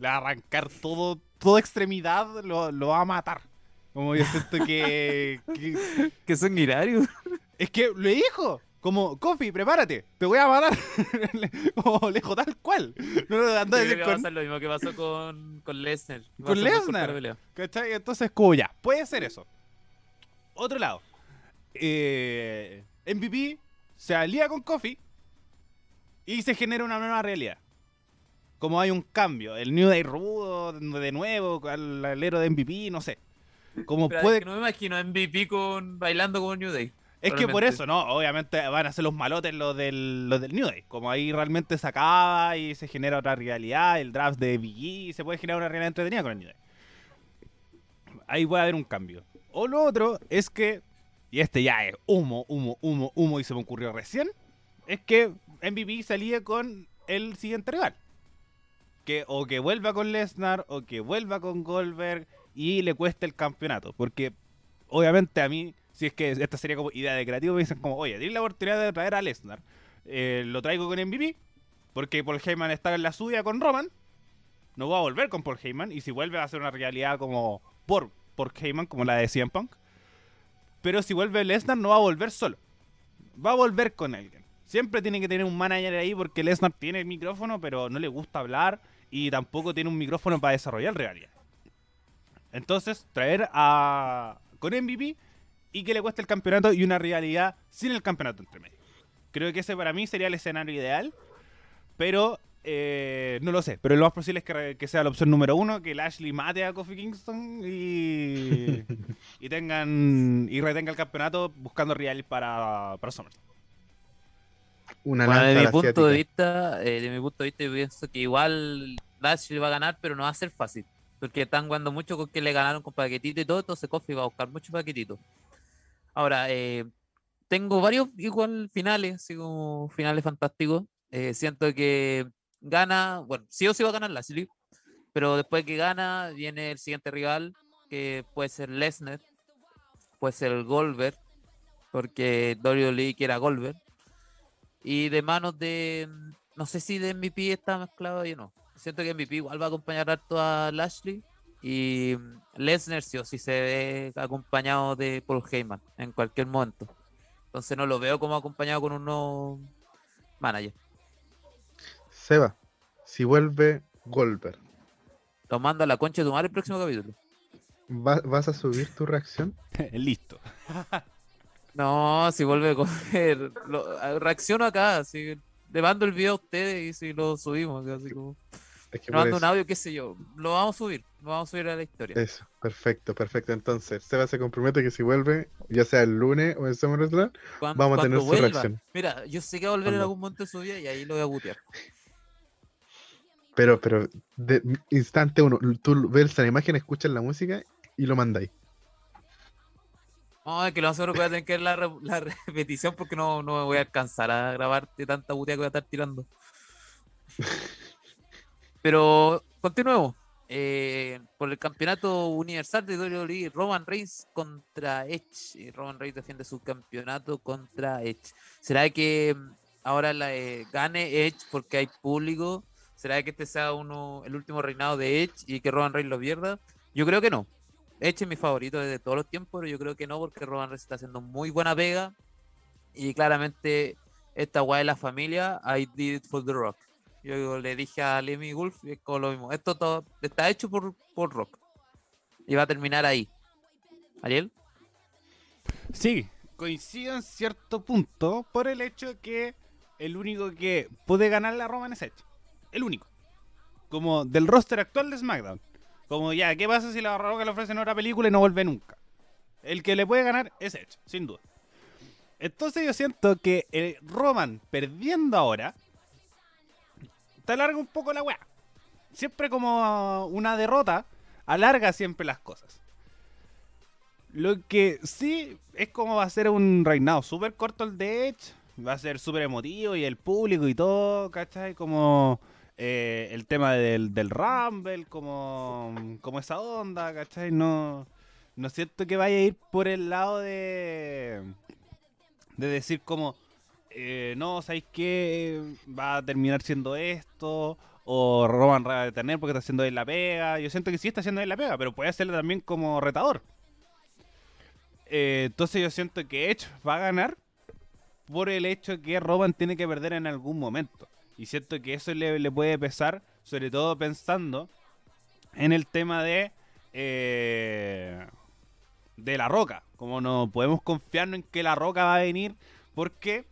C: Le va a arrancar todo, toda extremidad, lo, lo va a matar. Como yo siento que.
A: que, que sanguinario.
C: Es que le dijo. Como, Kofi, prepárate, te voy a matar. Como lejos tal cual.
A: No, no, anda a decir con... va a pasar lo mismo que pasó con, con Lesnar.
C: Con Lesnar. ¿Cachai? Entonces, como ya, puede ser eso. Otro lado. Eh, MVP se alía con Kofi y se genera una nueva realidad. Como hay un cambio, el New Day rudo de nuevo, al alero de MVP, no sé. Como puede...
A: Es que no me imagino MVP con bailando con New Day.
C: Es que por eso, ¿no? Obviamente van a ser los malotes los del, los del New Day. Como ahí realmente se acaba y se genera otra realidad, el draft de BG, se puede generar una realidad entretenida con el New Day. Ahí puede haber un cambio. O lo otro es que, y este ya es humo, humo, humo, humo, y se me ocurrió recién, es que MVP salía con el siguiente rival. Que o que vuelva con Lesnar, o que vuelva con Goldberg, y le cueste el campeonato. Porque obviamente a mí si es que esta sería como idea de creativo, me dicen como, oye, tiene la oportunidad de traer a Lesnar. Eh, lo traigo con MVP, porque Paul Heyman está en la suya con Roman. No va a volver con Paul Heyman, y si vuelve va a ser una realidad como por Paul Heyman, como la de CM Punk. Pero si vuelve Lesnar, no va a volver solo. Va a volver con alguien. Siempre tiene que tener un manager ahí porque Lesnar tiene el micrófono, pero no le gusta hablar y tampoco tiene un micrófono para desarrollar realidad. Entonces, traer a con MVP y que le cueste el campeonato y una rivalidad sin el campeonato entre medio. Creo que ese para mí sería el escenario ideal. Pero eh, no lo sé. Pero lo más posible es que, que, sea la opción número uno, que Lashley mate a Kofi Kingston y, y tengan y retenga el campeonato buscando real para, para SummerSlam.
A: Una bueno, de mi punto de vista, eh, de mi punto de vista, yo pienso que igual Lashley va a ganar, pero no va a ser fácil. Porque están jugando mucho con que le ganaron con paquetito y todo, entonces Kofi va a buscar mucho paquetito. Ahora, eh, tengo varios igual finales, así como finales fantásticos. Eh, siento que gana, bueno, sí o sí va a ganar Lashley, pero después que gana viene el siguiente rival, que puede ser Lesnar, puede ser Goldberg, porque WWE quiere a Goldberg. Y de manos de, no sé si de MVP está mezclado o no. Siento que MVP igual va a acompañar harto a Lashley. Y Lesnar sí o sí se ve acompañado de Paul Heyman en cualquier momento. Entonces no lo veo como acompañado con un nuevo manager.
B: Seba, si vuelve Goldberg.
A: Lo mando a la concha de tu madre el próximo capítulo.
B: ¿Vas a subir tu reacción?
C: Listo.
A: no, si vuelve Goldberg. reacciono acá, así, le mando el video a ustedes y si lo subimos, así como. Es que mando un audio, qué sé yo. Lo vamos a subir, lo vamos a subir a la historia.
B: Eso, perfecto, perfecto. Entonces, Seba se compromete que si vuelve, ya sea el lunes o el SummerSlam, vamos a tener su reacción.
A: Mira, yo sé que va a volver en algún momento de su vida y ahí lo voy a butear.
B: Pero, pero, de instante uno, tú ves la imagen, escuchas la música y lo mandáis.
A: No, es que lo más seguro voy a tener que ver la, la repetición porque no, no me voy a alcanzar a grabar de tanta butea que voy a estar tirando. Pero continuemos. Eh, por el campeonato universal de WWE, Roman Reigns contra Edge. Roman Reigns defiende su campeonato contra Edge. ¿Será que mm, ahora la, eh, gane Edge porque hay público? ¿Será que este sea uno el último reinado de Edge y que Roman Reigns lo pierda? Yo creo que no. Edge es mi favorito desde todos los tiempos, pero yo creo que no porque Roman Reigns está haciendo muy buena pega y claramente esta guay de la familia, I did it for The Rock. Yo le dije a Lemmy Wolf es como lo mismo. Esto todo está hecho por, por Rock. Y va a terminar ahí. ¿Ariel?
C: Sí, coincido en cierto punto por el hecho que el único que puede ganar la Roman es Edge el único. Como del roster actual de SmackDown. Como ya, ¿qué pasa si la Roca le ofrecen otra película y no vuelve nunca? El que le puede ganar es Edge, sin duda. Entonces yo siento que el Roman perdiendo ahora te alarga un poco la weá. Siempre como una derrota alarga siempre las cosas. Lo que sí es como va a ser un reinado súper corto el de Edge. Va a ser súper emotivo y el público y todo, ¿cachai? Como eh, el tema del, del Rumble, como, como esa onda, ¿cachai? No, no siento que vaya a ir por el lado de, de decir como, eh, no, ¿sabéis qué? Va a terminar siendo esto, o Roman va a tener porque está haciendo él la pega. Yo siento que sí está haciendo él la pega, pero puede hacerle también como retador. Eh, entonces yo siento que Edge va a ganar por el hecho que Roman tiene que perder en algún momento. Y siento que eso le, puede pesar, sobre todo pensando en el tema de eh, de la roca. Como no podemos confiarnos en que la roca va a venir porque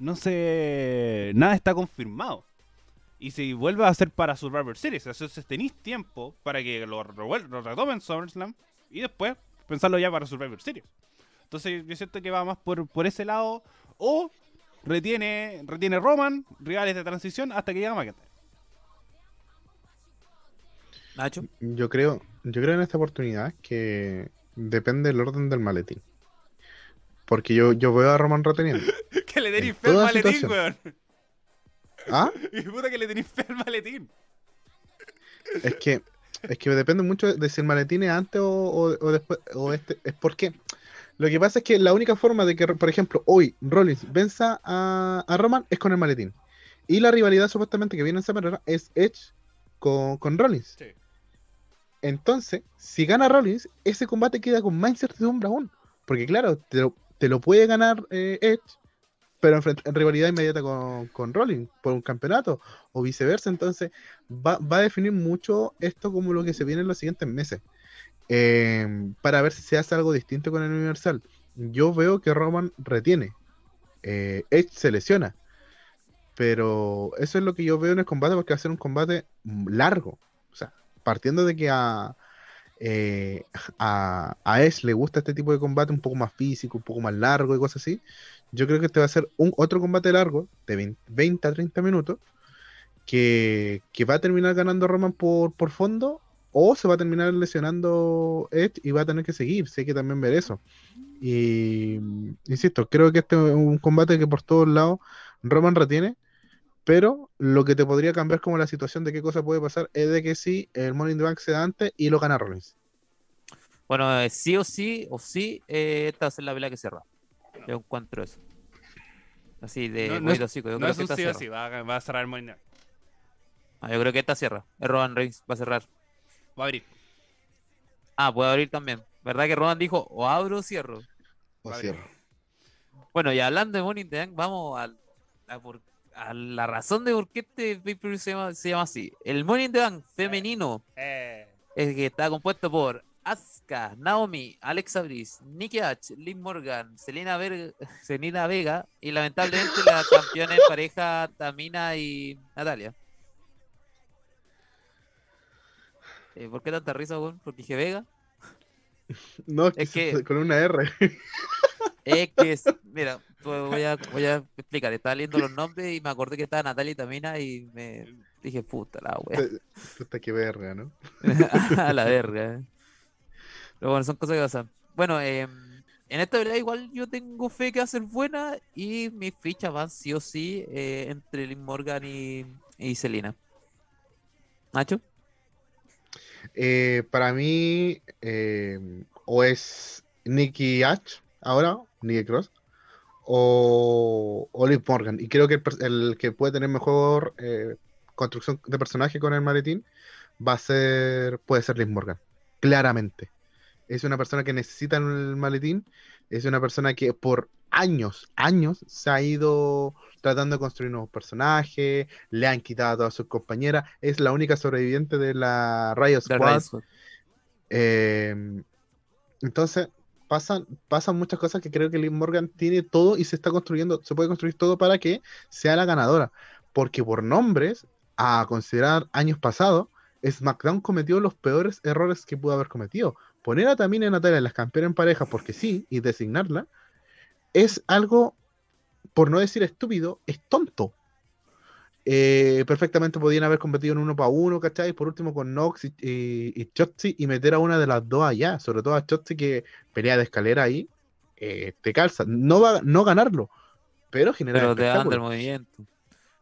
C: no sé, nada está confirmado. Y si vuelve a ser para Survivor Series, entonces tenéis tiempo para que lo, lo retomen SummerSlam y después pensarlo ya para Survivor Series. Entonces yo siento que va más por, por ese lado. O retiene, retiene Roman, rivales de transición, hasta que llega McIntyre.
A: Nacho.
B: Yo creo, yo creo en esta oportunidad que depende del orden del maletín. Porque yo, yo veo a Roman reteniendo.
C: que le tenéis fe al maletín, weón.
B: ¿Ah?
C: Y puta que le tenéis fe al maletín.
B: Es que, es que depende mucho de si el maletín es antes o, o después. O este, es porque lo que pasa es que la única forma de que, por ejemplo, hoy Rollins venza a, Roman es con el maletín. Y la rivalidad supuestamente que viene en semana es Edge con, Rollins. Entonces, si gana Rollins, ese combate queda con más incertidumbre aún. Porque claro, te lo, puede ganar eh, Edge, pero en, rivalidad inmediata con, Rollins por un campeonato o viceversa. Entonces, va, va, a definir mucho esto como lo que se viene en los siguientes meses. Em, para ver si se hace algo distinto con el Universal. Yo veo que Roman retiene, eh, Edge se lesiona. Pero eso es lo que yo veo en el combate porque va a ser un combate largo. O sea, partiendo de que a, eh, a, a Edge le gusta este tipo de combate un poco más físico, un poco más largo y cosas así, yo creo que este va a ser un otro combate largo de 20, a 30 minutos que, que, va a terminar ganando Roman por, por fondo o se va a terminar lesionando Edge y va a tener que seguir. Sé que también ver eso. Y insisto, creo que este es un combate que por todos lados Roman retiene. Pero lo que te podría cambiar como la situación de qué cosa puede pasar es de que sí, el Money in the Bank se da antes y lo gana Rollins.
A: Bueno, eh, sí o sí, o sí, eh, esta va a ser la vela que cierra. Yo encuentro eso. Así de
C: no,
A: no,
C: es,
A: yo
C: no
A: creo
C: es
A: que
C: un
A: esta
C: sí o
A: cierra.
C: sí, va, a- va a cerrar el Money in the Bank.
A: Ah, yo creo que esta cierra. Es Roman Reigns, va a cerrar.
C: Va a abrir.
A: Ah, puede abrir también. ¿Verdad que Roman dijo o abro o cierro?
B: O
C: Vale.
B: cierro.
A: Bueno, y hablando de Money in the Bank, vamos al- a, por- a la razón de por qué este pay-per-view se llama, se llama así. El Money in the Bank femenino
C: Eh,
A: es que está compuesto por Asuka, Naomi, Alexa Bliss, Nikki H, Liv Morgan, Selena, Ver- Selena Vega y lamentablemente la campeona en pareja Tamina y Natalia. Eh, ¿Por qué tanta risa, weón? Porque dije Vega.
B: No, es que, con una R.
A: Es que, es- mira, pues voy a, voy a explicar. Estaba leyendo los nombres y me acordé que estaba Natalia y Tamina y me dije, puta la wea.
B: Puta que verga, ¿no?
A: a la verga. eh. Pero bueno, son cosas que pasan. Bueno, eh, en esta verdad igual yo tengo fe que va a ser buena y mis fichas van sí o sí eh, entre Liv Morgan y, y Selena. Nacho,
B: Eh, para mí, eh, o es Nicky H ahora, Nicky Cross, o, o Liv Morgan. Y creo que el, que puede tener mejor eh, construcción de personaje con el maletín va a ser, puede ser Liv Morgan, claramente. Es una persona que necesita el maletín, es una persona que por años, años se ha ido tratando de construir nuevos personajes, le han quitado a todas sus compañeras, es la única sobreviviente de la Riot Squad. Eh, entonces, pasan, pasan muchas cosas que creo que Liv Morgan tiene todo y se está construyendo, se puede construir todo para que sea la ganadora. Porque por nombres, a considerar años pasados, SmackDown cometió los peores errores que pudo haber cometido. Poner a Tamina y Natalia las campeonas en pareja porque sí, y designarla, es algo, por no decir estúpido, es tonto. Eh, perfectamente podían haber competido en uno para uno, ¿cachai? Por último con Nox y, y, y meter a una de las dos allá, sobre todo a Shotzi que pelea de escalera ahí, eh, te calza. No va no ganarlo, pero generar
A: Pero te dan del movimiento.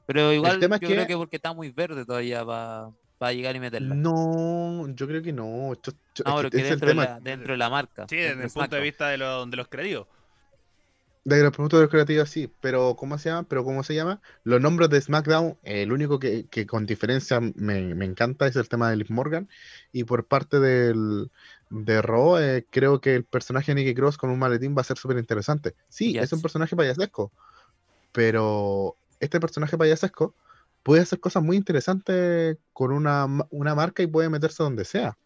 A: Pero igual
B: tema es
A: yo
B: que-
A: creo que porque está muy verde todavía va, va a llegar y meterla.
B: No, yo creo que no. Cho- cho-
A: No,
B: es
A: pero
B: que el
A: dentro, de la, dentro de la marca.
C: sí, desde el punto de vista de, lo- de los creativos.
B: De los productos de los creativos, sí, pero ¿cómo se llama? Pero ¿cómo se llama? Los nombres de SmackDown, eh, el único que, que con diferencia me, me encanta es el tema de Liv Morgan. Y por parte del, de Raw, eh, creo que el personaje de Nikki Cross con un maletín va a ser súper interesante. Sí,
A: Yes.
B: es un personaje payasesco, pero este personaje payasesco puede hacer cosas muy interesantes con una, una marca y puede meterse donde sea.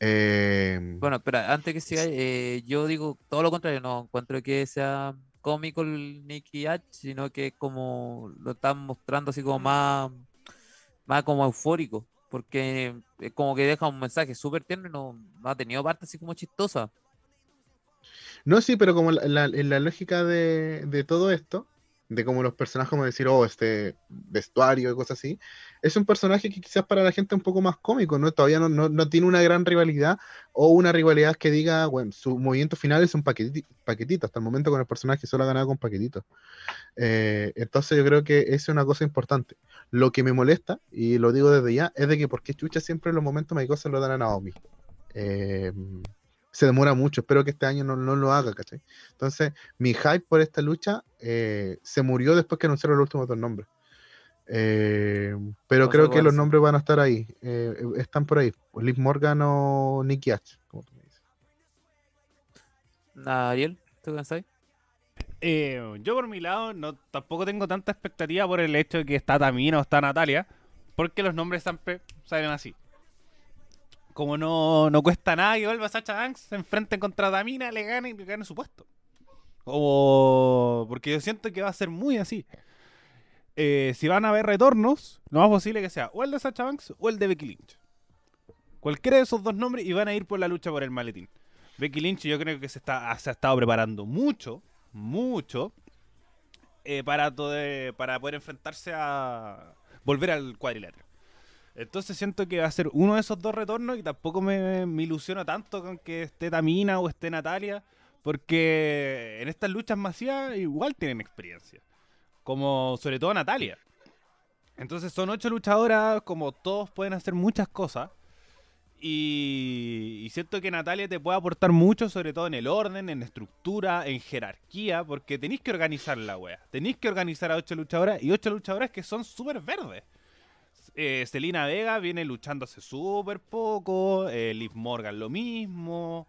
B: Eh,
A: Bueno, espera, antes que siga, eh, yo digo todo lo contrario, no encuentro que sea cómico el Nicky H, sino que es como lo están mostrando así como más, más como eufórico, porque es como que deja un mensaje súper tierno y no, no ha tenido parte así como chistosa.
B: No, sí, pero como la, la- en la lógica de, de todo esto, de como los personajes, como decir, oh, este vestuario y cosas así, es un personaje que quizás para la gente es un poco más cómico, ¿no? Todavía no, no, no tiene una gran rivalidad o una rivalidad que diga, bueno, su movimiento final es un paquetito, paquetito. Hasta el momento con el personaje solo ha ganado con paquetitos. Eh, entonces yo creo que esa es una cosa importante. Lo que me molesta, y lo digo desde ya, es de que porque chucha siempre en los momentos Michael se lo dan a Naomi. Eh, se demora mucho, espero que este año no, no lo haga, ¿cachai? Entonces, mi hype por esta lucha eh, se murió después que anunciaron los últimos dos nombres. Eh, pero creo que los nombres van a estar ahí. eh, están por ahí. Liv Morgan o Nicky H. como tú me dices.
A: Ariel, ¿tú pensás?
C: Eh, yo por mi lado no tampoco tengo tanta expectativa por el hecho de que está Tamina o está Natalia, porque los nombres siempre salen así. Como no, no cuesta nada que vuelva Sacha Banks, se enfrenten contra Tamina, le gane y le gane su puesto. O... Porque yo siento que va a ser muy así. Eh, si van a haber retornos, lo más posible que sea o el de Sacha Banks o el de Becky Lynch. Cualquiera de esos dos nombres y van a ir por la lucha por el maletín. Becky Lynch yo creo que se, está, se ha estado preparando mucho, mucho, eh, para, para poder enfrentarse a volver al cuadrilátero. Entonces siento que va a ser uno de esos dos retornos y tampoco me, me ilusiona tanto con que esté Tamina o esté Natalia, porque en estas luchas masivas igual tienen experiencia. Como sobre todo Natalia. Entonces son ocho luchadoras, como todos pueden hacer muchas cosas. Y, siento que Natalia te puede aportar mucho, sobre todo en el orden, en estructura, en jerarquía, porque tenéis que organizar la wea. Tenéis que organizar a ocho luchadoras y ocho luchadoras que son súper verdes. Eh, Vega viene luchando hace súper poco, eh, Liv Morgan lo mismo.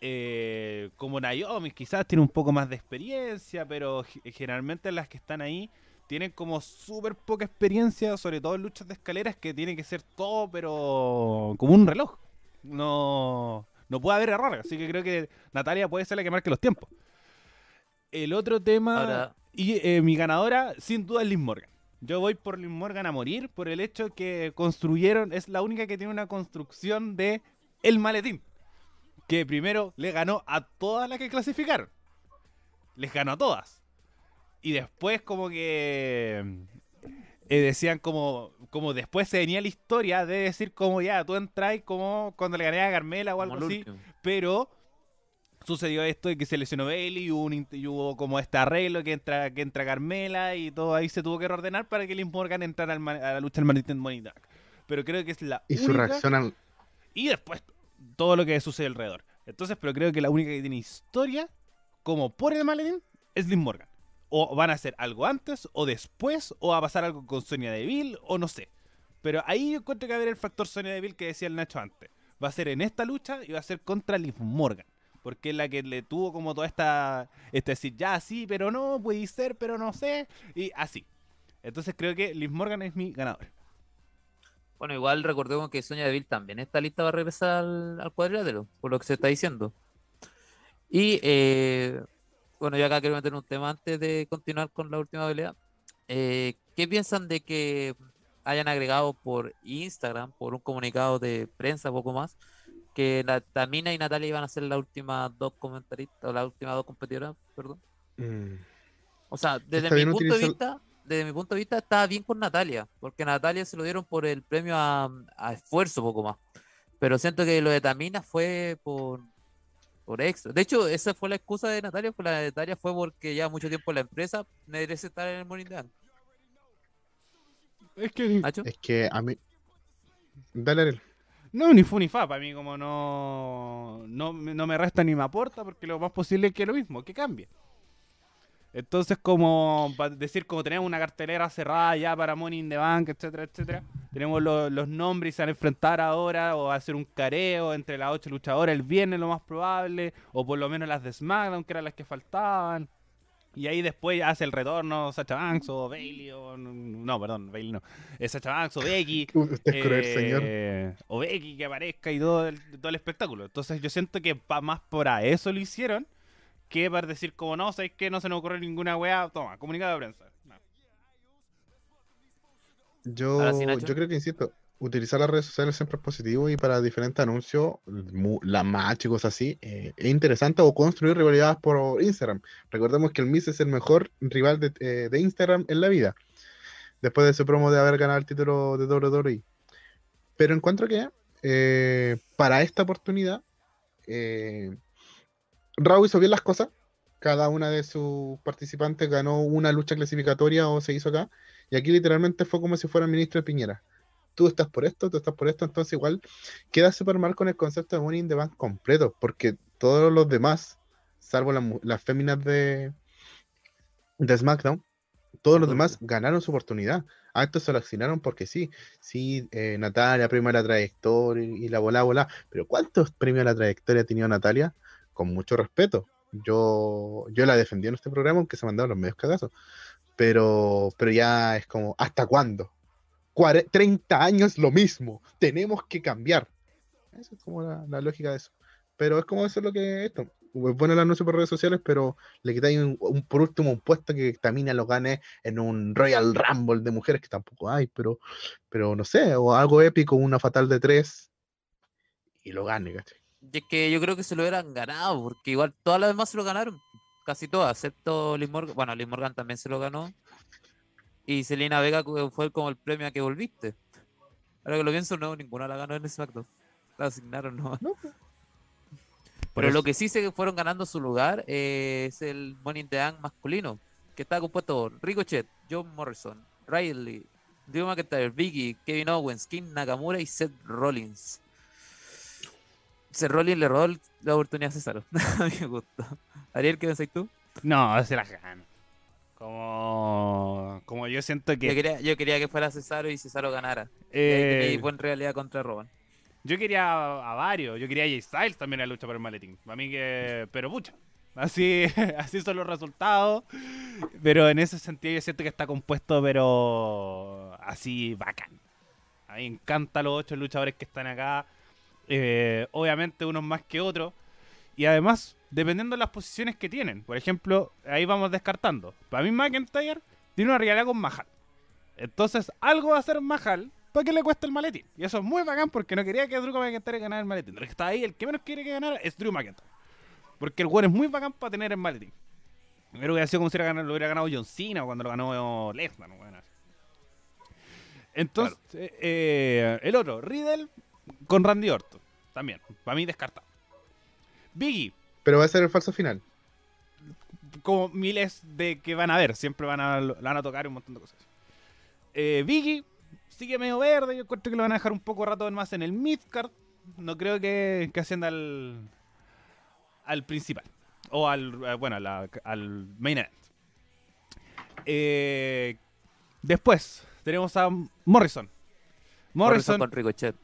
C: Eh, como Naomi quizás tiene un poco más de experiencia, pero generalmente las que están ahí tienen como súper poca experiencia, sobre todo en luchas de escaleras, que tiene que ser todo, pero como un reloj. No, no puede haber errores, así que creo que Natalia puede ser la que marque los tiempos. El otro tema, y eh, mi ganadora, sin duda, es Liz Morgan. Yo voy por Liz Morgan a morir por el hecho que construyeron, es la única que tiene una construcción de el maletín. Que primero le ganó a todas las que clasificaron. Les ganó a todas. Y después como que eh, decían como, como después se venía la historia de decir como ya, tú entras como cuando le gané a Carmela o algo así, pero sucedió esto de que se lesionó Bailey y hubo, como este arreglo que entra, que entra Carmela y todo ahí se tuvo que reordenar para que Liz Morgan entrara a la lucha del Martin Money Pero creo que es la
B: Y su reacción
C: Y después todo lo que sucede alrededor. Entonces, pero creo que la única que tiene historia como por el maletín es Liz Morgan o van a hacer algo antes o después, o va a pasar algo con Sonia Deville, o no sé. Pero ahí yo encuentro que va a haber el factor Sonia Deville que decía el Nacho antes. Va a ser en esta lucha y va a ser contra Liv Morgan. Porque es la que le tuvo como toda esta. Este decir, ya sí, pero no, puede ser, pero no sé. Y así. Entonces creo que Liv Morgan es mi ganador.
A: Bueno, igual recordemos que Sonia Deville también está lista para regresar al, al cuadrilátero, por lo que se está diciendo. Y eh, bueno, yo acá quiero meter un tema antes de continuar con la última pelea. Eh, ¿Qué piensan de que hayan agregado por Instagram, por un comunicado de prensa, poco más, que Tamina y Natalia iban a ser las últimas dos comentaristas, o las últimas dos competidoras, perdón? Mm. O sea, desde mi punto de vista, desde mi punto de vista, estaba bien con Natalia, porque Natalia se lo dieron por el premio a, a esfuerzo, poco más. Pero siento que lo de Tamina fue por, por extra. De hecho, esa fue la excusa de Natalia, pues la de Natalia fue porque ya mucho tiempo la empresa merece estar en el Morning Dance.
C: Es que,
B: es que a mí. Dale,
C: No, ni fu ni fa, para mí como no, no, no me resta ni me aporta, porque lo más posible es que lo mismo, que cambie. Entonces, como decir, como tenemos una cartelera cerrada ya para Money in the Bank, etcétera, etcétera, tenemos los nombres y se van a enfrentar ahora o a hacer un careo entre las ocho luchadoras el viernes, lo más probable, o por lo menos las de SmackDown, que eran las que faltaban. Y ahí después hace el retorno Sacha Banks o Bailey o... No, perdón, Bailey no. Es Sacha Banks o Becky.
B: eh,
C: O Becky que aparezca y todo el, todo el espectáculo. Entonces yo siento que más por a eso lo hicieron que para decir como no, sabéis que no se nos ocurre ninguna weá, toma, comunicado de prensa.
B: Yo, yo creo que, insisto, utilizar las redes sociales siempre es positivo y para diferentes anuncios, la match y cosas así, eh, es interesante o construir rivalidades por Instagram. Recordemos que el Miss es el mejor rival de, eh, de Instagram en la vida, después de su promo de haber ganado el título de WWE. Pero encuentro que eh, para esta oportunidad, eh, Raúl hizo bien las cosas. Cada una de sus participantes ganó una lucha clasificatoria o se hizo acá. Y aquí literalmente fue como si fuera el ministro de Piñera. Tú estás por esto, tú estás por esto. Entonces igual queda súper mal con el concepto de Money in the Bank completo. Porque todos los demás, salvo las, féminas de, de SmackDown, todos los demás ganaron su oportunidad. A esto se lo asignaron porque sí, sí, eh, Natalia, premio a la trayectoria y, la bola, bola. Pero ¿cuántos premios a la trayectoria ha tenido Natalia? con mucho respeto. Yo, yo la defendí en este programa, aunque se mandaron los medios cagazos. Pero, pero ya es como, ¿hasta cuándo? 30 años lo mismo. Tenemos que cambiar. Esa es como la, lógica de eso. Pero es como eso es lo que esto. es bueno el anuncio por redes sociales, pero le quitáis un, un- por último un puesto que Tamina lo gane en un Royal Rumble de mujeres que tampoco hay, pero, pero no sé, o algo épico, una fatal de tres y lo gane, ¿cachai?
A: Y es que yo creo que se lo hubieran ganado, porque igual todas las demás se lo ganaron. Casi todas, excepto Liz Morgan. Bueno, Liz Morgan también se lo ganó. Y Selena Vega cu- fue como el premio a que volviste. Ahora que lo pienso, no, ninguna la ganó en SmackDown. La asignaron, no.
B: No,
C: Por
A: Pero lo que sí se fueron ganando su lugar eh, es el Money in the Bank masculino, que está compuesto por Ricochet, John Morrison, Riley, Drew McIntyre, Biggie, Kevin Owens, King Nakamura y Seth Rollins. Seth Rollins le robó la oportunidad a Cesaro. a mi gusto. Ariel, ¿qué pensáis tú?
C: No, se las gana. Como, como yo siento que.
A: Yo quería, yo quería que fuera Cesaro y Cesaro ganara. Y
C: eh,
A: tenéis buena realidad contra Roman.
C: Yo quería a, a varios. Yo quería a Jay Styles también en la lucha por el maletín. A mí que. Pero pucha. Así, así son los resultados. Pero en ese sentido yo siento que está compuesto, pero así bacán. A mí me encantan los ocho luchadores que están acá. Eh, obviamente unos más que otros. Y además, dependiendo de las posiciones que tienen. Por ejemplo, ahí vamos descartando. Para mí McIntyre tiene una rivalidad con Mahal. Entonces, algo va a hacer Mahal para que le cueste el maletín. Y eso es muy bacán porque no quería que Drew McIntyre ganara el maletín. El que está ahí, el que menos quiere que ganara es Drew McIntyre. Porque el weón es muy bacán para tener el maletín. Primero hubiera sido como si lo hubiera ganado John Cena cuando lo ganó Lesnar. ¿no? Bueno. Entonces, eh, el otro, Riddle con Randy Orton. También, para mí descartado. Biggie,
B: Pero va a ser el falso final.
C: como miles de que van a ver, siempre van a, lo van a tocar un montón de cosas. Eh, Vicky sigue medio verde, yo encuentro que lo van a dejar un poco rato más en el midcard. No creo que, que ascienda al, al principal. O al, eh, bueno, la- al main event. Eh, después tenemos a Morrison.
A: Morrison
C: Morrison,
A: con Ricochet.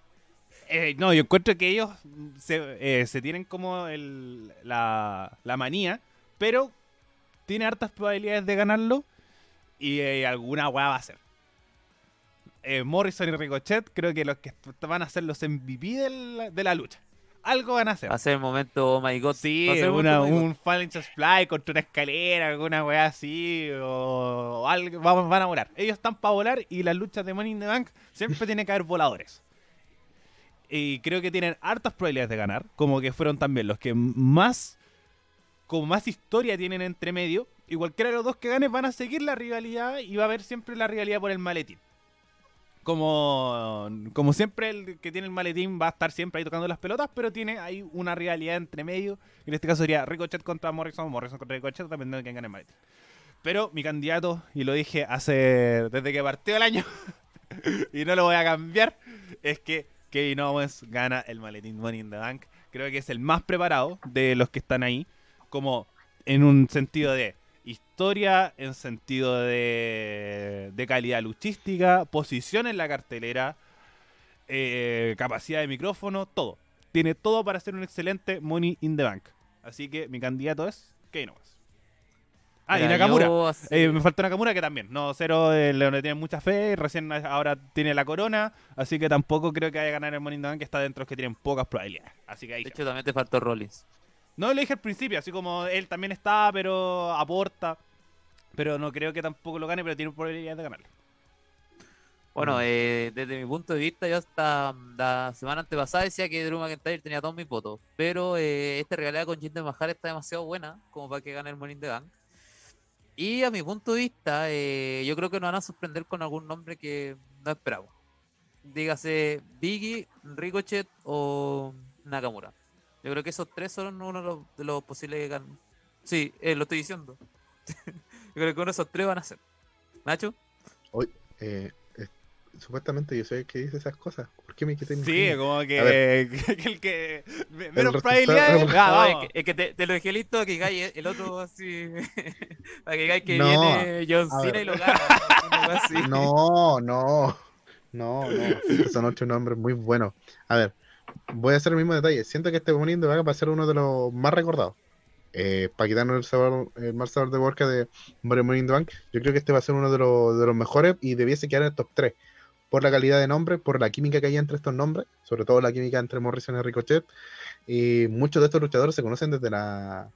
C: Eh, no, yo encuentro que ellos se, eh, se tienen como el- la, la manía, pero tiene hartas probabilidades de ganarlo y eh, alguna weá va a ser. Eh, Morrison y Ricochet creo que los que van a ser los MVP de la lucha. Algo van a hacer.
A: Va a ser el momento, oh my god.
C: Sí, una,
A: momento, oh
C: un Fallen Fly contra una escalera, alguna weá así, o, o algo, van, van a volar. Ellos están para volar y las luchas de Money in the Bank siempre tiene que haber voladores. Y creo que tienen hartas probabilidades de ganar, como que fueron también los que más, como más historia tienen entre medio. Y cualquiera de los dos que gane van a seguir la rivalidad y va a haber siempre la rivalidad por el maletín. Como, como siempre el que tiene el maletín va a estar siempre ahí tocando las pelotas, pero tiene ahí una rivalidad entre medio. En este caso sería Ricochet contra Morrison, Morrison contra Ricochet, dependiendo de quién gane el maletín. Pero mi candidato, y lo dije hace desde que partió el año, y no lo voy a cambiar, es que Kevin Owens gana el maletín Money in the Bank. Creo que es el más preparado de los que están ahí, como en un sentido de historia, en sentido de, calidad luchística, posición en la cartelera, eh, capacidad de micrófono, todo. Tiene todo para ser un excelente Money in the Bank. Así que mi candidato es Kevin Owens. Ah, y Nakamura. Eh, me falta Nakamura que también. No, cero, eh, le tiene mucha fe. Recién ahora tiene la corona. Así que tampoco creo que vaya a ganar el Bank, que está dentro los que tienen pocas probabilidades. Así que ahí.
A: de hecho, también te faltó Rollins.
C: No lo dije al principio, así como él también está, pero aporta. Pero no creo que tampoco lo gane, pero tiene probabilidades de ganarlo.
A: Bueno, eh, desde mi punto de vista, yo hasta mm, la semana antepasada decía que Drew McIntyre tenía todos mis votos. Pero eh, esta realidad con Jinder Mahal está demasiado buena como para que gane el in the Bank. Y a mi punto de vista, eh, yo creo que nos van a sorprender con algún nombre que no esperamos. Dígase Biggie, Ricochet o Nakamura. Yo creo que esos tres son uno de los, posibles gan- Sí, eh, lo estoy diciendo. yo creo que uno de esos tres van a ser. Nacho.
B: Eh, eh, supuestamente yo soy el que dice esas cosas. ¿Por qué me quité mi
C: Sí, como que,
B: ver.
C: que el que. me- Menos probabilidades.
B: el
C: Ah,
A: No,
C: vamos.
A: es que, es que te, te lo dejé listo que cae el otro así. para que cae que
B: No,
A: viene John Cena y lo gana. así.
B: No, no. No, no. Son ocho nombres muy buenos. A ver, voy a hacer el mismo detalle. Siento que este Bank va a ser uno de los más recordados. Eh, para quitarnos el, sabor, el mal sabor de boca de the Bank, yo creo que este va a ser uno de los, de los mejores y debiese quedar en el top 3. Por la calidad de nombre, por la química que hay entre estos nombres, sobre todo la química entre Morrison y Ricochet. Y muchos de estos luchadores se conocen desde la,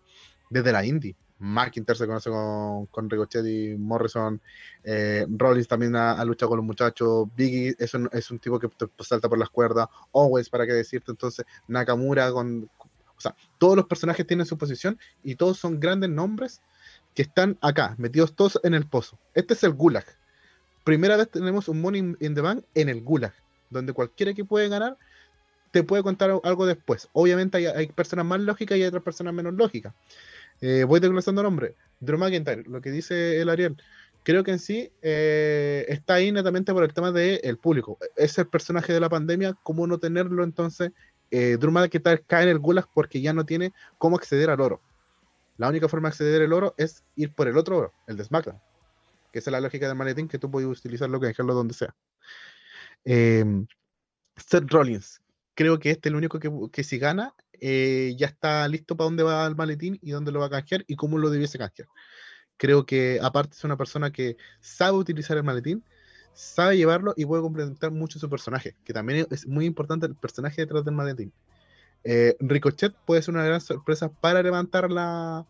B: desde la indie. McIntyre se conoce con, con Ricochet y Morrison. Eh, Rollins también ha, luchado con los muchachos. Biggie es un, es un tipo que salta por las cuerdas. Owens, para qué decirte. Entonces, Nakamura con. O sea, todos los personajes tienen su posición y todos son grandes nombres que están acá, metidos todos en el pozo. Este es el Gulag. Primera vez tenemos un Money in the Bank en el Gulag, donde cualquiera que puede ganar te puede contar algo después. Obviamente hay, personas más lógicas y hay otras personas menos lógicas. Eh, voy desglosando nombre. Drew McIntyre, lo que dice el Ariel. Creo que en sí eh, está ahí netamente por el tema del público. Es el personaje de la pandemia, ¿cómo no tenerlo entonces? Eh, Drew cae en el gulag porque ya no tiene cómo acceder al oro. La única forma de acceder al oro es ir por el otro oro, el de SmackDown. Que esa es la lógica del maletín, que tú puedes utilizarlo que dejarlo donde sea. Em, Seth Rollins. Creo que este es el único que, si gana, eh, ya está listo para dónde va el maletín y dónde lo va a canjear y cómo lo debiese canjear. Creo que aparte es una persona que sabe utilizar el maletín, sabe llevarlo y puede complementar mucho su personaje, que también es muy importante el personaje detrás del maletín. Eh, Ricochet puede ser una gran sorpresa para levantar la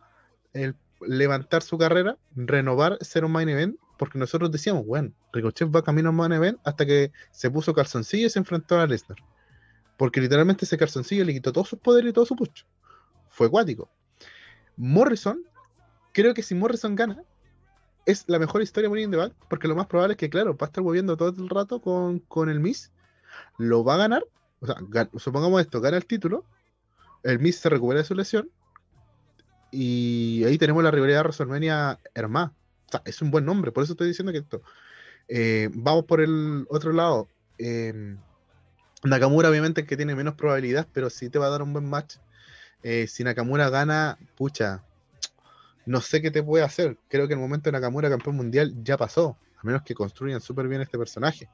B: el, levantar su carrera, renovar, ser un main event, porque nosotros decíamos, bueno, Ricochet va camino a main event hasta que se puso calzoncillo y se enfrentó a Lesnar. Porque literalmente ese calzoncillo le quitó todos sus poderes y todo su pucho. Fue acuático. Morrison, creo que si Morrison gana, es la mejor historia de in the porque lo más probable es que, claro, va a estar moviendo todo el rato con, con el Miss, lo va a ganar, o sea, supongamos esto, gana el título, el Miss se recupera de su lesión, y ahí tenemos la rivalidad de WrestleMania Hermá. O sea, es un buen nombre, por eso estoy diciendo que esto. Eh, vamos por el otro lado. Eh, Nakamura obviamente que tiene menos probabilidad, pero sí te va a dar un buen match. Eh, si Nakamura gana, pucha, no sé qué te puede hacer. Creo que el momento de Nakamura campeón mundial ya pasó, a menos que construyan súper bien este personaje.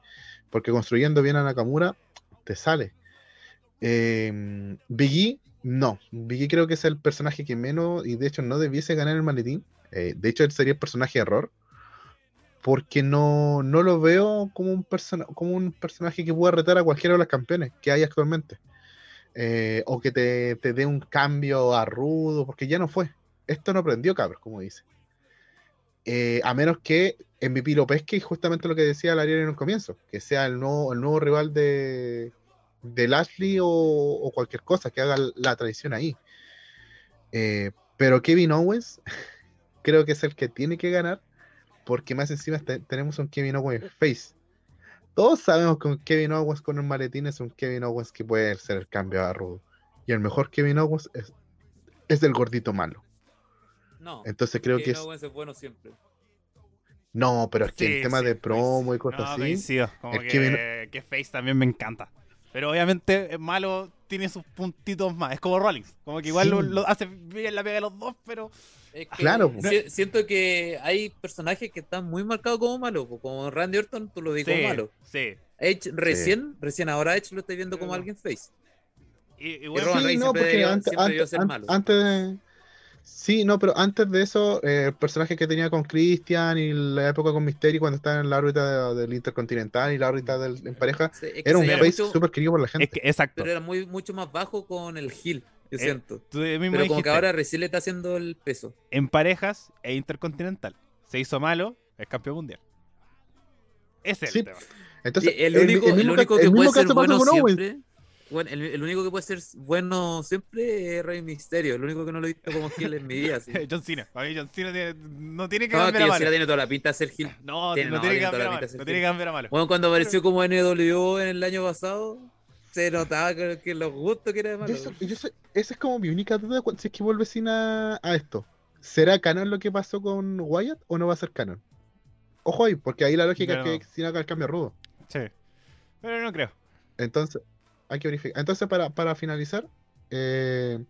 B: Porque construyendo bien a Nakamura, te sale. Eh, no. Biggie creo que es el personaje que menos, y de hecho no debiese ganar el maletín. Eh, de hecho, él sería el personaje error porque no, no lo veo como un, como un personaje que pueda retar a cualquiera de los campeones que hay actualmente. Eh, o que te, dé un cambio a rudo, porque ya no fue. Esto no prendió cabros, como dice. Eh, a menos que MVP lo pesque y justamente lo que decía Lariel en un comienzo, que sea el nuevo, el nuevo rival de, de Lashley o, cualquier cosa, que haga la traición ahí. Eh, pero Kevin Owens creo que es el que tiene que ganar porque más encima tenemos un Kevin Owens face. Todos sabemos que un Kevin Owens con un maletín es un Kevin Owens que puede ser el cambio a Rudo. Y el mejor Kevin Owens es, es el gordito malo.
A: No.
B: Entonces creo
A: que
B: es.
A: Owens es bueno siempre.
B: No, pero es que el tema de promo y cosas así.
C: Como que, que Face también me encanta. Pero obviamente es malo, tiene sus puntitos más. Es como Rollins. Como que igual lo, hace bien la pega de los dos, pero
B: claro.
A: Siento que hay personajes que están muy marcados como malos. Como Randy Orton, tú lo dices como malo.
C: Sí.
A: Edge, recién, recién ahora Edge lo estoy viendo como alguien face.
B: Y, sí, no, porque antes, de... Sí, no, pero antes de eso, eh, el personaje que tenía con Christian y la época con Mysterio cuando estaba en la órbita del Intercontinental y la órbita del, en pareja, era un face súper querido por la gente.
C: exacto.
A: Pero era muy, mucho más bajo con el Hill. Yo eh, siento. Pero como que ahora recién le está haciendo el peso.
C: En parejas e intercontinental. Se hizo malo, es campeón mundial. Ese es el tema.
A: Entonces, el, único, el, único que puede ser bueno siempre. Bueno, el, único que puede ser bueno siempre es Rey Misterio. El único que no lo he visto como Gil en mi vida. ¿sí?
C: John Cena. A mí John Cena tiene, no tiene que
A: no,
C: cambiar a malo.
A: tiene toda la pinta de ser Gil.
C: No, tiene, no, tiene, que cambiar a malo. No tiene que cambiar a malo.
A: Bueno, cuando apareció como NWO en el año pasado, se notaba que, los gustos que era de malo.
B: esa es como mi única duda si es que vuelve sin a, esto. ¿Será canon lo que pasó con Wyatt o no va a ser canon? Ojo ahí, porque ahí la lógica es que el cambio rudo.
C: Sí. Pero no creo.
B: Entonces, hay que verificar. Entonces, para, finalizar, eh,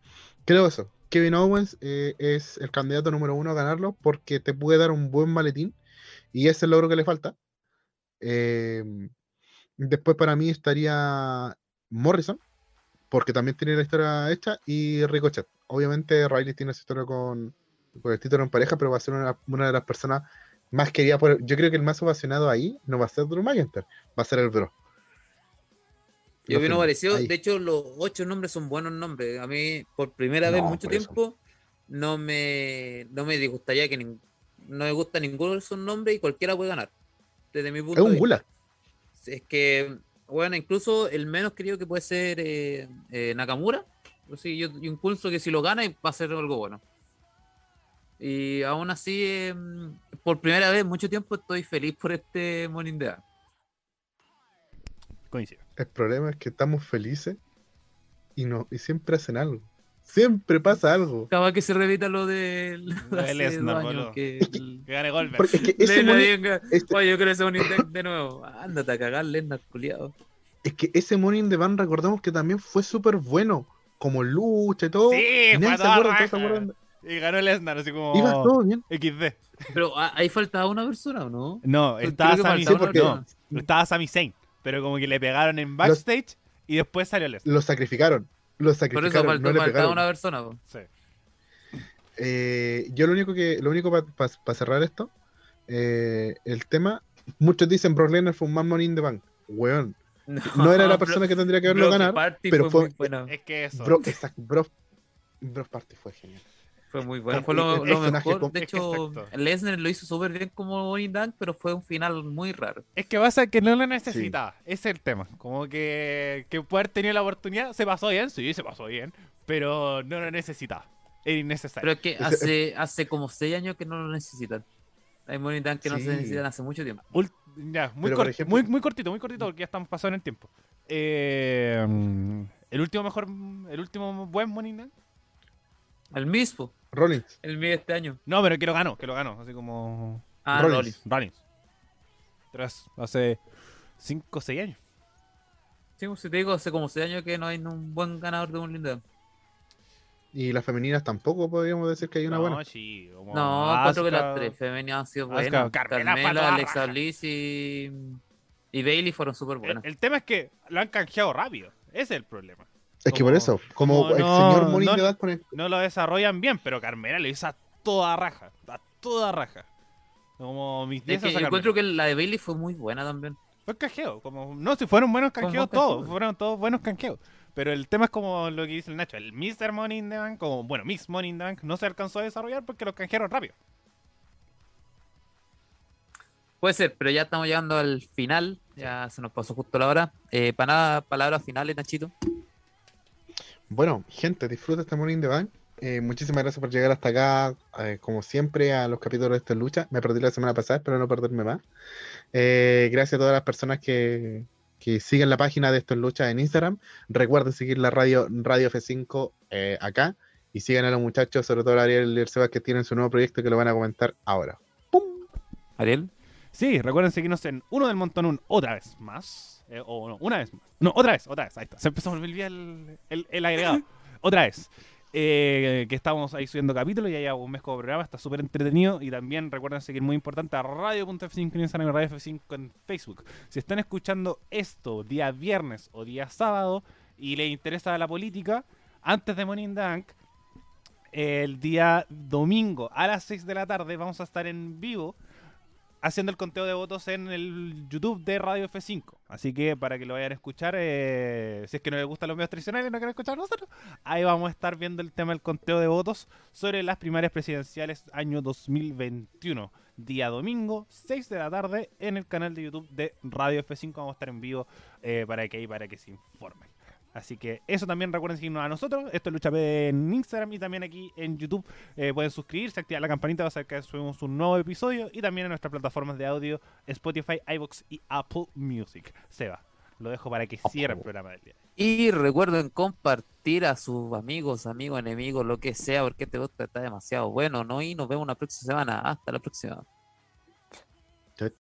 B: creo eso. Kevin Owens eh, es el candidato número uno a ganarlo porque te puede dar un buen maletín y es el logro que le falta. Eh, después para mí estaría Morrison, porque también tiene la historia hecha, y Ricochet. Obviamente Riley tiene esa historia con, el título en pareja, pero va a ser una, de las personas más quería por, yo creo que el más ovacionado ahí no va a ser Drew McIntyre, va a ser el Bro.
A: Yo
B: firmo,
A: parecido.
B: ahí.
A: De hecho, los ocho nombres son buenos nombres. A mí, por primera vez en
B: No,
A: mucho
B: por eso.
A: tiempo, no me, no me disgustaría que nin- no me gusta ninguno de esos nombres y cualquiera puede ganar. Desde mi punto
B: Es un gula.
A: Es que, bueno, incluso el menos querido que puede ser eh, eh, Nakamura. Así, yo, yo impulso que si lo gana va a ser algo bueno. Y aún así, eh, por primera vez en mucho tiempo estoy feliz por este Morning.
C: Coincido.
B: El problema es que estamos felices y no y siempre hacen algo. Siempre pasa algo.
A: Acaba que se repita lo de
C: Lo de
A: años,
C: boludo.
A: que el-
C: Que gane Goldberg.
B: Porque es que ese
A: venga,
B: este-
A: Oye, yo quiero ese Morning de nuevo. Ándate a cagar, Lesnar, culiado.
B: es que ese Morning the Bank recordemos que también fue súper bueno. Como lucha y todo.
C: Sí,
B: Y
C: fue
B: acuerdan.
C: Y ganó Lesnar, así como.
B: Iba todo bien.
C: XD.
A: Pero ah, ahí faltaba una persona, ¿o no?
C: No, Sami estaba Sami Zayn. Pero como que le pegaron en backstage y después salió Lesnar.
B: Lo sacrificaron. Lo
A: Por eso
B: sacrificaron.
A: faltó,
B: no le
A: faltaba
B: pegaron.
A: una persona. po.
C: Sí.
B: Eh, yo lo único que, lo único para cerrar esto, eh, el tema, muchos dicen Brock Lesnar fue un más Money in the Bank. Weón, no era la persona que tendría que haberlo
A: Brock
B: ganar,
A: Party
B: pero
A: fue,
B: fue-
A: muy buena.
C: Es que eso.
B: Bro, exacto, Bro, Bro Party fue genial.
A: Fue muy bueno. Fue lo, mejor. De hecho. Lesnar lo hizo súper bien como Morning Dunk, pero fue un final muy raro.
C: Es que pasa que no lo necesitaba. Ese es el tema. Como que, que puede haber tenido la oportunidad. Se pasó bien, sí, se pasó bien. Pero no lo necesitaba. Era innecesario.
A: Pero es que hace, hace como seis años que no lo necesitan. Hay Morning Dunk que no se necesitan hace mucho tiempo.
C: Ul- ya, muy, cort-
B: ejemplo-
C: muy, muy cortito, muy cortito, porque ya estamos pasando en el tiempo. Eh, el último mejor, el último buen Money Bank?
A: El mismo,
B: Rollins,
A: el mío este año.
C: No, pero que lo ganó, que lo ganó. Así como
A: Ah,
B: Rollins.
A: Rollins.
C: Tras, hace 5 o 6 años.
A: Sí, pues, si te digo, hace como seis años que no hay un buen ganador de Morning Dunk.
B: y las femeninas tampoco podríamos decir que hay una
C: no,
B: buena.
C: sí, como
A: No, encuentro que las
C: Asuka-
A: tres femeninas han sido
C: Asuka,
A: buenas.
C: Carmela,
A: Carmela,
C: Pato,
A: Alexa. Bliss y, y Bailey fueron súper
C: El,
A: buenas.
C: el tema es que lo han canjeado rápido. Ese es el problema.
B: Es que por eso, como,
C: como
B: el
C: no-
B: señor Money
C: no-
B: in the Bank con el-
C: No lo desarrollan bien, pero Carmela lo hizo a toda raja. A toda raja. Como mis
A: Es
C: 10
A: que yo encuentro que la de Bailey fue muy buena también.
C: Fue canjeo, como no, si fueron buenos canjeos todos,
A: canjeo.
C: fueron todos buenos canjeos. Pero el tema es como lo que dice el Nacho, el Mr. Money in the Bank, como bueno, Miss Money in the Bank no se alcanzó a desarrollar porque lo canjearon rápido.
A: Puede ser, pero ya estamos llegando al final. Ya se nos pasó justo la hora. Eh, para nada, palabras finales, Nachito.
B: Bueno, gente, disfruta este Morning in the Bank. Eh, muchísimas gracias por llegar hasta acá, eh, como siempre, a los capítulos de esta lucha. Me perdí la semana pasada, espero no perderme más. Eh, gracias a todas las personas que, que siguen la página de Esto en Lucha en Instagram. Recuerden seguir la radio, radio F5 eh, acá. Y sigan a los muchachos, sobre todo a Ariel y el Sebas, que tienen su nuevo proyecto que lo van a comentar ahora.
A: Ariel.
C: Sí, recuerden seguirnos en Uno del Montón Un otra vez más. Eh, o no, una vez más. No, otra vez, otra vez. Ahí está. Se empezó a olvidar el, el, el agregado. otra vez. Eh, que estamos ahí subiendo capítulos, ya lleva un mes como programa, está súper entretenido. Y también recuerden seguir muy importante a Radio.f5 en Instagram y Radio F5 en Facebook. Si están escuchando esto día viernes o día sábado y les interesa la política, antes de Morning Dunk, el día domingo a las 6 de la tarde vamos a estar en vivo haciendo el conteo de votos en el YouTube de Radio F5. Así que para que lo vayan a escuchar, eh, si es que no les gustan los medios tradicionales y no quieren escuchar nosotros, ahí vamos a estar viendo el tema del conteo de votos sobre las primarias presidenciales año 2021. Día domingo, 6 de la tarde, en el canal de YouTube de Radio F5. Vamos a estar en vivo eh, para que ahí para que se informen. Así que eso también recuerden seguirnos a nosotros. Esto es Lucha P en Instagram y también aquí en YouTube. Eh, pueden suscribirse, activar la campanita para saber que subimos un nuevo episodio. Y también en nuestras plataformas de audio Spotify, iBox y Apple Music. Seba, lo dejo para que cierre el programa del día.
A: Y recuerden compartir a sus amigos, amigos, enemigos, lo que sea, porque este podcast está demasiado bueno, ¿no? Y nos vemos la próxima semana. Hasta la próxima.